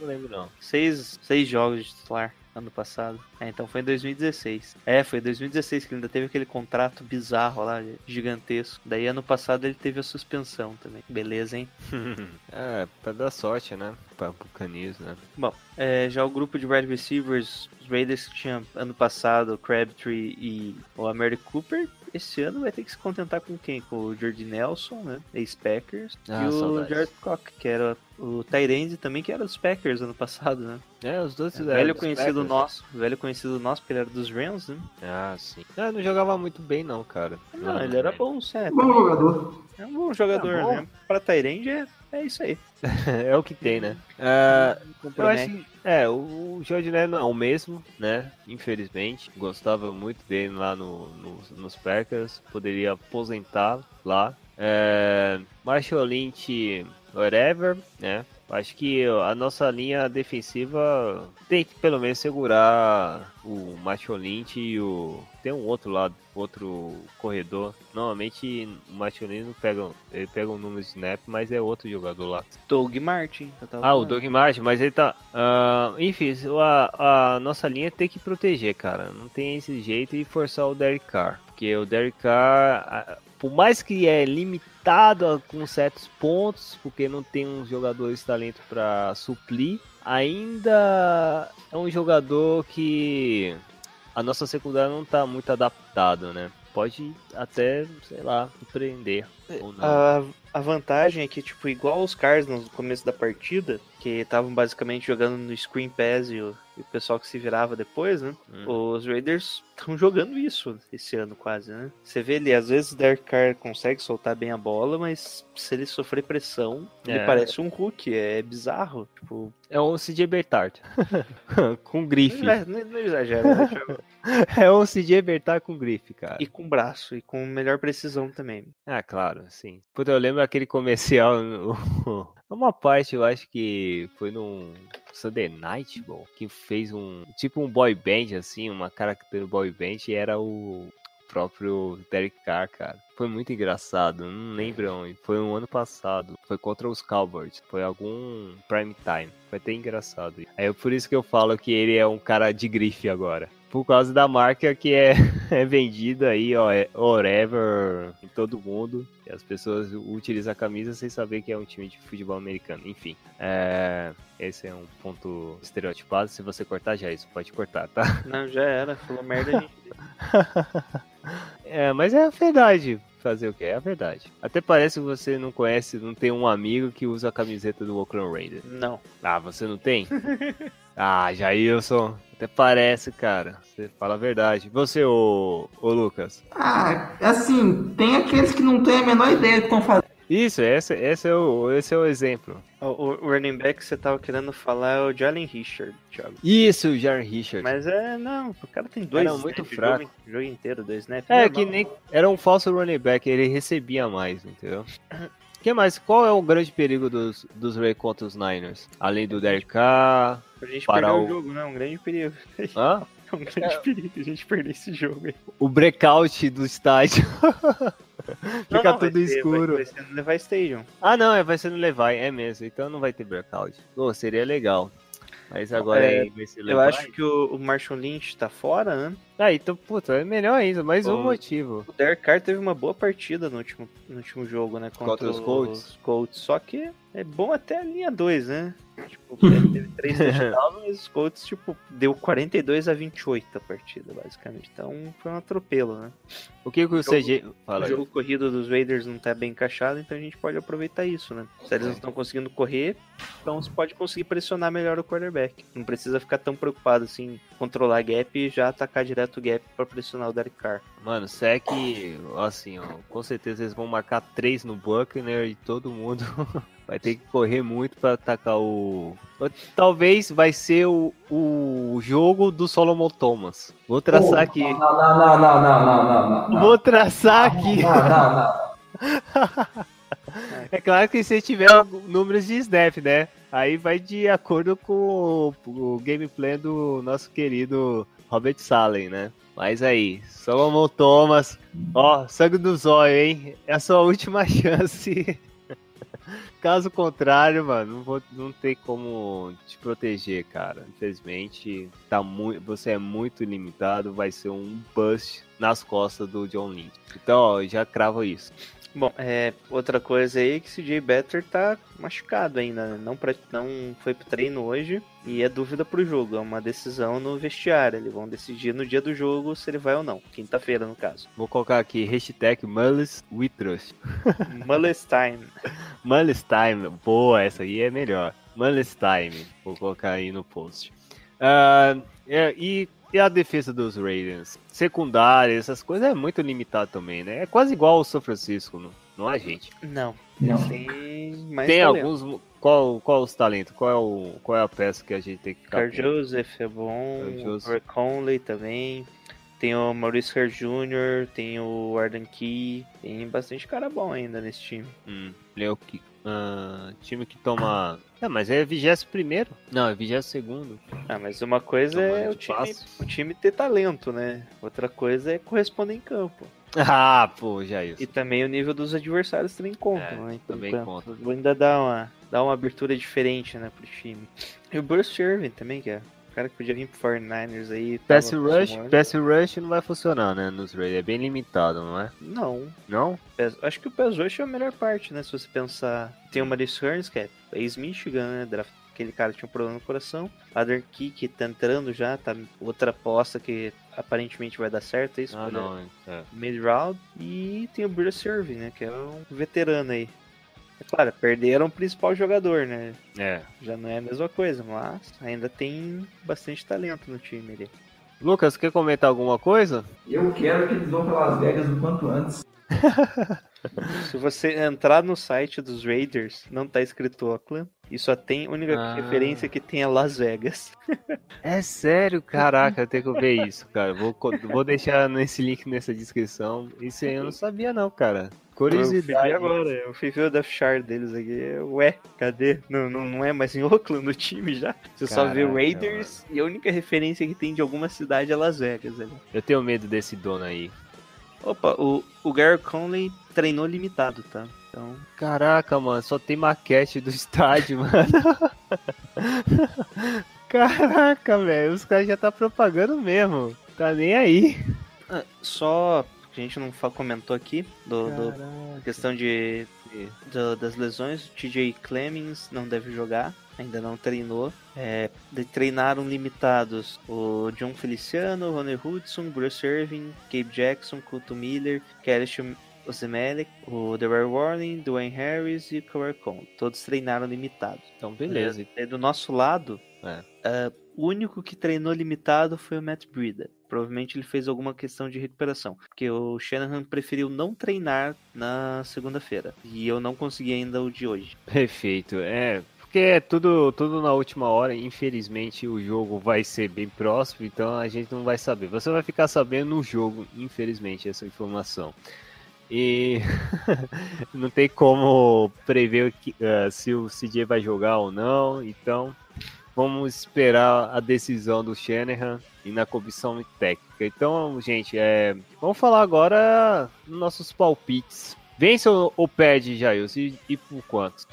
não lembro não. Seis, seis jogos de titular ano passado. É, então foi em 2016. É, foi em 2016 que ele ainda teve aquele contrato bizarro lá, gigantesco. Daí ano passado ele teve a suspensão também. Beleza, hein? é, pra dar sorte, né? Pra Bucanis, né? Bom, é, já o grupo de wide receivers, os Raiders que tinha ano passado, o Crabtree e o Amari Cooper, esse ano vai ter que se contentar com quem? Com o Jordi Nelson, né? Ex-Packers. Ah, e o saudades. Jared Cock, que era o Tyrande também, que era dos Packers ano passado, né? É, os dois é, Velho conhecido Packers. nosso. Velho conhecido nosso, porque ele era dos Rams, né? Ah, sim. Ah, não jogava muito bem, não, cara. Não, não ele era bom, certo. Bom jogador. É um bom jogador, é bom. né? Pra Tyrande é, é isso aí. é o que tem, né? Uh, eu acho que, é, o Jorge não é o mesmo, né? Infelizmente. Gostava muito dele lá no, no nos Packers. Poderia aposentar lá. É, Marshall Lynch, whatever, né? Acho que a nossa linha defensiva tem que pelo menos segurar o Macho Lynch e o. Tem um outro lado, outro corredor. Normalmente o Lynch não pega, ele pega um número de snap, mas é outro jogador lá. Doug Martin. Ah, falando. o Doug Martin, mas ele tá. Uh, enfim, a, a nossa linha tem que proteger, cara. Não tem esse jeito e forçar o Derek Carr. Porque o Derek Carr, por mais que é limitado com certos pontos, porque não tem uns jogadores de talento para suprir, ainda é um jogador que a nossa secundária não está muito adaptado, né? Pode até, sei lá, surpreender. A, a vantagem é que, tipo, igual os Cars no começo da partida, que estavam basicamente jogando no Screen Pass e o, e o, pessoal que se virava depois, né? Hum. Os Raiders estão jogando isso esse ano quase, né? Você vê ali, às vezes o Derek Carr consegue soltar bem a bola, mas se ele sofrer pressão, é. ele parece um Hulk, é bizarro. Tipo... É um CJ Bertard. com grife. Não, não, não exagera, deixa É um CJ Bertard com grife, cara. E com braço, e com melhor precisão também. Ah, claro, sim. Puta, eu lembro aquele comercial, uma parte, eu acho que foi num Sunday Night, bom, que fez um, tipo um boy band, assim, uma característica boy band, e era o próprio Derek Carr, cara. Foi muito engraçado, não lembro onde. Foi um ano passado. Foi contra os Cowboys. Foi algum prime time. Foi até engraçado. É por isso que eu falo que ele é um cara de grife agora. Por causa da marca que é, é vendida aí, ó, é whatever, em todo mundo. E as pessoas utilizam a camisa sem saber que é um time de futebol americano. Enfim, é, esse é um ponto estereotipado. Se você cortar, já é isso, pode cortar, tá? Não, já era. Falou merda, a gente. É, mas é a verdade. Fazer o quê? É a verdade. Até parece que você não conhece, não tem um amigo que usa a camiseta do Oakland Raiders. Não. Ah, você não tem? ah, Jailson. Até parece, cara. Você fala a verdade. Você, ô, ô Lucas. Ah, assim, tem aqueles que não têm a menor ideia do que estão fazendo. Isso, esse, esse, é o, esse é o exemplo. O, o running back que você tava querendo falar é o Jalen Richard, Thiago. Isso, o Jaron Richard. Mas é, não, o cara tem dois Era muito snaps, fraco. O jogo, jogo inteiro, dois snaps. É, normal. que nem. Era um falso running back, ele recebia mais, entendeu? O que mais? Qual é o grande perigo dos, dos Ray contra os Niners? Além do Derek Carr. A gente parar o- o jogo, né? Um grande perigo. Hã? É um grande perigo a gente perder esse jogo aí. O breakout do estádio. Não, Fica não, vai tudo ser- escuro. Vai, vai ser no Levi Stadium. Ah, não, é, vai ser no Levi, é mesmo. Então não vai ter breakout. Pô, seria legal. Mas agora É, aí vai ser Levi. Eu acho que o, o Marshall Lynch tá fora, né? Ah, então, puta, é melhor ainda. Mais um Ô, motivo. O Derek Carr teve uma boa partida no último, no último jogo, né? Contra, Contra os Colts. os Colts. Só que é bom até a linha 2, né? Tipo, ele teve três touchdowns, mas os Colts, tipo, deu 42 a 28 a partida, basicamente. Então foi um atropelo, né? O que, que o CG. Fala o aí. jogo corrido dos Raiders não tá bem encaixado, então a gente pode aproveitar isso, né? Se eles não estão conseguindo correr, então você pode conseguir pressionar melhor o quarterback. Não precisa ficar tão preocupado assim, controlar gap e já atacar direto o gap pra pressionar o Derek Carr. Mano, Sec, assim, ó, com certeza eles vão marcar três no Buckner e todo mundo vai ter que correr muito pra atacar o. Talvez vai ser o, o jogo do Solomon Thomas. Vou traçar aqui. Não, não, não, não, não, não, não, não. Vou traçar aqui. Não, não, não. É claro que se tiver números de snap, né? Aí vai de acordo com o, o gameplay do nosso querido Robert Salen, né? Mas aí, Solomon Thomas, ó, sangue do zóio, hein? É a sua última chance. Caso contrário, mano, não, vou, não tem como te proteger, cara. Infelizmente, tá muito, você é muito limitado, vai ser um bust nas costas do John Lynch. Então, ó, já cravo isso. Bom, é, outra coisa aí é que o CJ Better tá machucado ainda, né? não, pra, não foi pro treino hoje e é dúvida pro jogo, é uma decisão no vestiário, eles vão decidir no dia do jogo se ele vai ou não, quinta-feira no caso. Vou colocar aqui hashtag Mullis We Trust. Mullis time. Mullis Time, boa, essa aí é melhor. Mullis Time, vou colocar aí no post. É, e, e a defesa dos Raiders? Secundária, essas coisas é muito limitado também, né? É quase igual ao São Francisco, não, não é, gente? Não, Não. tem mais tem talento. alguns. Qual, qual os talentos? Qual é, o, qual é a peça que a gente tem que ficar? Carl? Joseph é bom, Joseph. Rick Conley também, tem o Maurice Kerr Jr., tem o Arden Key, tem bastante cara bom ainda nesse time. Hum, Leo. Ah, time que toma. É, mas é 21 primeiro? Não, é 22 segundo. Ah, mas uma coisa é o time, passo. o time ter talento, né? Outra coisa é corresponder em campo. Ah, pô, já isso. E também o nível dos adversários também conta, É, né? Então, também campo. conta. Vou ainda dar uma, dar uma abertura diferente, né, pro time. E o Bruce Irving também, que é o cara que podia vir pro 49ers aí. Pass rush, pass rush não vai funcionar, né, nos Raiders. É bem limitado, não é? Não. Não? Pass- Acho que o pass rush é a melhor parte, né? Se você pensar. Tem o Maurice Hearns, que é ex-Michigan, né? Draft... Aquele cara tinha um problema no coração. Key, que tá entrando já, tá outra aposta que aparentemente vai dar certo. É isso, Ah, por não. É. mid-round. E tem o Bruce Irving, né? Que é um veterano aí. É claro, perderam o principal jogador, né? é. Já não é a mesma coisa, mas ainda tem bastante talento no time ali. Lucas, quer comentar alguma coisa? Eu quero que eles vão para Las Vegas o quanto antes. Se você entrar no site dos Raiders, não tá escrito Oakland. E só tem a única Ah. referência que tem é Las Vegas. É sério? Caraca, eu tenho que ver isso, cara. Vou, vou deixar nesse link nessa descrição. Isso aí eu não sabia, não, cara. Eu fui ver Curiosidade. agora, eu fui ver o Death Chart deles aqui. Ué, cadê? Não, não, não é mais em Oakland o time já? Você só vê Caraca, Raiders e a única referência que tem de alguma cidade é Las Vegas ali. Eu tenho medo desse dono aí. Opa, o, o Gary Conley treinou limitado, tá? Então, Caraca, mano, só tem maquete do estádio, mano. Caraca, velho, os caras já tá propagando mesmo. Tá nem aí. Ah, Só que a gente não comentou aqui do, do- questão de, do- das lesões. O TJ Clemens não deve jogar, ainda não treinou. É, de- treinaram limitados o John Feliciano, Ronnie Hudson, Bruce Irving, Gabe Jackson, Couto Miller, Kelly Ozemelec, o DeWar Warning, Dwayne Harris e Con. Todos treinaram limitados. Então, beleza. É, do nosso lado, É. é, o único que treinou limitado foi o Matt Breida. Provavelmente ele fez alguma questão de recuperação. Porque o Shanahan preferiu não treinar na segunda-feira. E eu não consegui ainda o de hoje. Perfeito. É, porque é tudo, tudo na última hora. Infelizmente, o jogo vai ser bem próximo, então a gente não vai saber. Você vai ficar sabendo no jogo, infelizmente, essa informação. E não tem como prever que- eh, se o CJ vai jogar ou não, então vamos esperar a decisão do Shanahan e na comissão técnica. Então, gente, é, vamos falar agora nossos palpites. Vence ou, ou perde, Jair? E, e por quanto?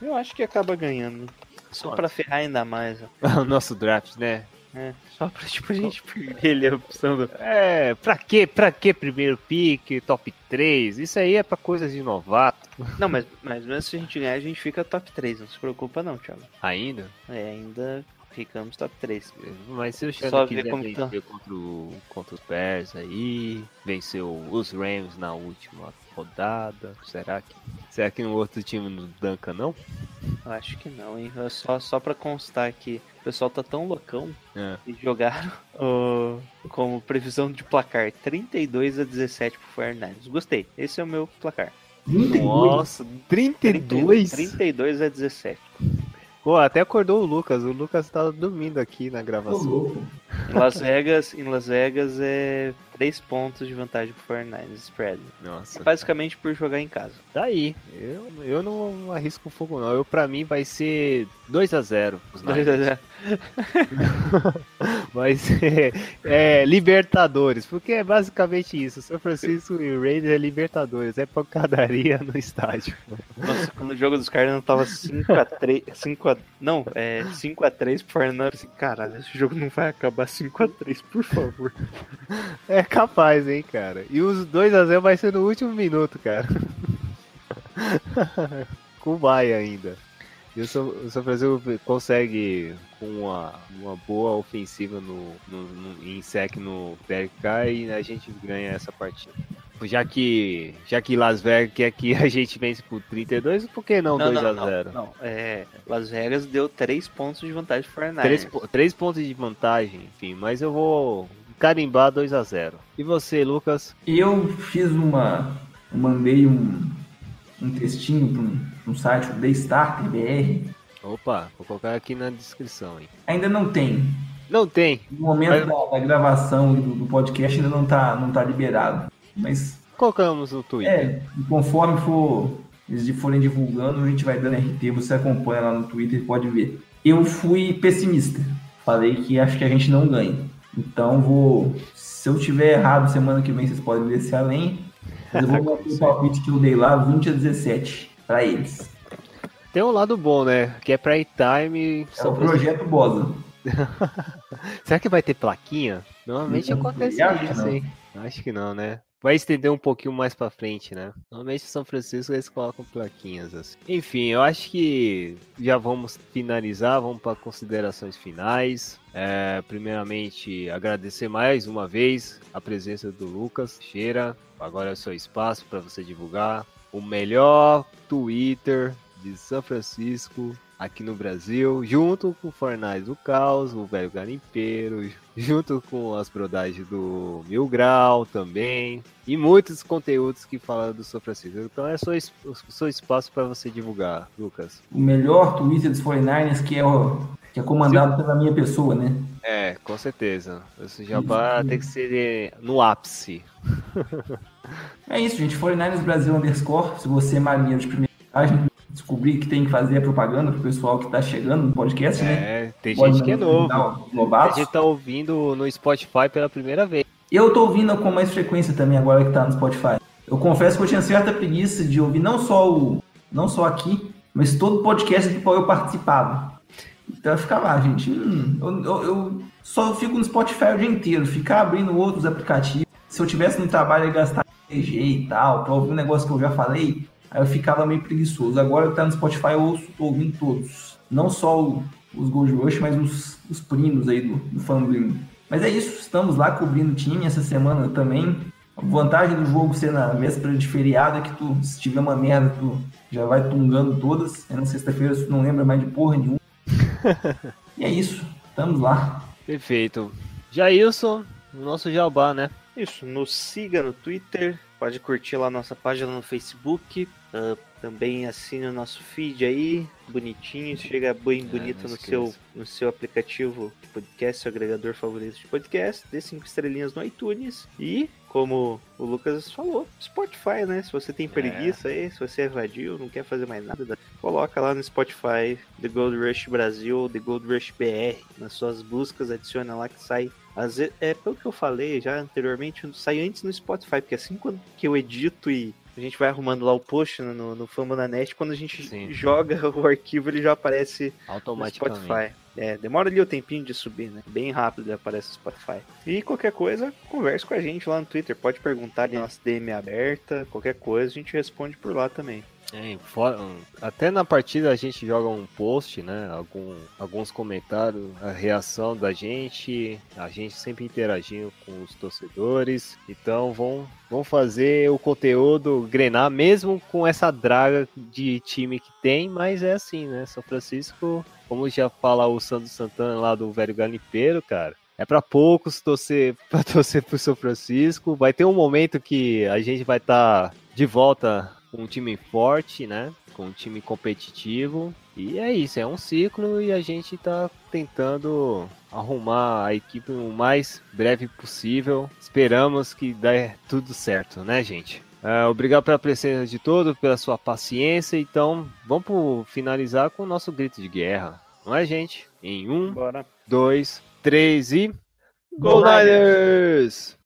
Eu acho que acaba ganhando. Só pra ferrar ainda mais. o nosso draft, né? É, só pra tipo, a gente perder ele a opção do... É, pra quê? Pra quê primeiro pick, top 3? Isso aí é pra coisas de novato. Não, mas, mas mesmo se a gente ganhar, a gente fica top 3. Não se preocupa não, Thiago. Ainda? É, ainda ficamos top 3. Mas se o Só Shannon ver quiser como vencer contra, o, contra os Bears aí, venceu os Rams na última rodada, será que será que no outro time não danca não? Acho que não, hein? Só, só pra constar que o pessoal tá tão loucão É. e jogaram ó, como previsão de placar 32 a 17 pro 49ers. Gostei. Esse é o meu placar. 32. Nossa, 32? 32 a 17. Pô, até acordou o Lucas, o Lucas tava dormindo aqui na gravação. Em Las Vegas, em Las Vegas é 3 pontos de vantagem pro 49ers spread. Nossa. Basicamente por jogar em casa. Tá aí. Eu, eu não arrisco fogo não. Eu pra mim vai ser 2 a 0 os 2 Niners. a 0. Vai ser é, Libertadores, porque é basicamente isso. São Francisco e Raiders é Libertadores, é pancadaria no estádio. Nossa, quando o jogo dos Cardinals tava 5x3. 5 a, não, é 5x3 pro 49ers. Assim, caralho, esse jogo não vai acabar 5x3, por favor. É capaz, hein, cara. E os 2 a 0 vai ser no último minuto, cara. Com o Bahia ainda. E o São, o Francisco consegue com uma, uma boa ofensiva no, no, no- em sec no PRK e a gente ganha essa partida. Já que, já que Las Vegas quer que a gente vence por 32, por que não, 2 a 0 Não, é, Las Vegas deu 3 pontos de vantagem pro 49ers. Três, po- três pontos de vantagem, enfim, mas eu vou carimbar 2 a 0 E você, Lucas? Eu fiz uma. Mandei um, um textinho para um, um site, o Starter BR. Opa, vou colocar aqui na descrição, hein? Ainda não tem. Não tem. No momento Mas- da, da gravação do, do podcast ainda não tá, não tá liberado. Mas Colocamos no Twitter. é, conforme for, eles forem divulgando, a gente vai dando RT, você acompanha lá no Twitter e pode ver. Eu fui pessimista. Falei que acho que a gente não ganha. Então vou. Se eu tiver errado semana que vem, vocês podem descer além. Mas eu vou manter o palpite que eu dei lá, 20 a 17, pra eles. Tem um lado bom, né? Que é prime time. É o projeto Bosa. Será que vai ter plaquinha? Normalmente acontece isso, hein? Acho que não, né? Vai estender um pouquinho mais pra frente, né? Normalmente São Francisco eles colocam plaquinhas assim. Enfim, eu acho que já vamos finalizar, vamos para considerações finais. É, primeiramente, agradecer mais uma vez a presença do Lucas Cheira. Agora é o seu espaço para você divulgar o melhor Twitter de São Francisco aqui no Brasil, junto com o Fornais do Caos, o Velho Garimpeiro, junto com as brodagens do Mil Grau também, e muitos conteúdos que falam do São Francisco. Então é só seu espaço para você divulgar, Lucas. O melhor Twitter dos 49ers, que é, o, que é comandado pela minha pessoa, né? É, com certeza. Esse jabá tem que ser eh, no ápice. É isso, gente. 49ers Brasil underscore. Se você é marinheiro de primeira viagem, descobrir que tem que fazer a propaganda pro pessoal que tá chegando no podcast, né? É, tem Pode gente que é novo. A gente tá ouvindo no Spotify pela primeira vez. Eu tô ouvindo com mais frequência também agora que tá no Spotify. Eu confesso que eu tinha certa preguiça de ouvir não só o não só aqui, mas todo o podcast do qual eu participava. Então fica lá, gente. Hum, eu, eu, eu só fico no Spotify o dia inteiro, ficar abrindo outros aplicativos. Se eu tivesse no trabalho e gastar EG e tal, pra ouvir um negócio que eu já falei, aí eu ficava meio preguiçoso. Agora eu tá no Spotify, eu ouço, tô ouvindo todos. Não só o, os Gold Rush, mas os, os primos aí do, do Fanbling. Mas é isso, estamos lá cobrindo o time essa semana também. A vantagem do jogo ser na véspera de feriado é que tu, se tiver uma merda, tu já vai tungando todas. Aí na sexta-feira tu não lembra mais de porra nenhuma. e é isso, estamos lá. Perfeito. Jailson, nosso jabá, né? Isso, nos siga no Twitter, pode curtir lá nossa página no Facebook, uh, também assine o nosso feed aí, bonitinho, chega bem bonito não no seu, no seu aplicativo de podcast, seu agregador favorito de podcast, dê cinco estrelinhas no iTunes e, como o Lucas falou, Spotify, né? Se você tem preguiça aí, se você é vadio, não quer fazer mais nada, coloca lá no Spotify The Gold Rush Brasil The Gold Rush BR, nas suas buscas, adiciona lá que sai às vezes, é pelo que eu falei já anteriormente, sai antes no Spotify, porque assim quando que eu edito e a gente vai arrumando lá o post no, no Fama na Net, quando a gente Sim. joga o arquivo, ele já aparece no Automaticamente. Spotify. É, demora ali o tempinho de subir, né? Bem rápido ele aparece no Spotify. E qualquer coisa, converse com a gente lá no Twitter. Pode perguntar, a nossa DM é aberta, qualquer coisa, a gente responde por lá também. Fora- até na partida a gente joga um post, né? Algum, alguns comentários, a reação da gente, a gente sempre interagindo com os torcedores. Então vão, vão fazer o conteúdo grenar, mesmo com essa draga de time que tem, mas é assim, né? São Francisco, como já fala o Sandro Santana lá do Velho Galimpeiro, cara. É para poucos torcer para torcer pro São Francisco. Vai ter um momento que a gente vai estar de volta com um time forte, né? Com um time competitivo. E é isso, é um ciclo e a gente tá tentando arrumar a equipe o mais breve possível. Esperamos que dê tudo certo, né, gente? Ah, obrigado pela presença de todos, pela sua paciência. Então, vamos pro- finalizar com o nosso grito de guerra. Não é, gente? Em um, Bora. dois, três e. Go Niners!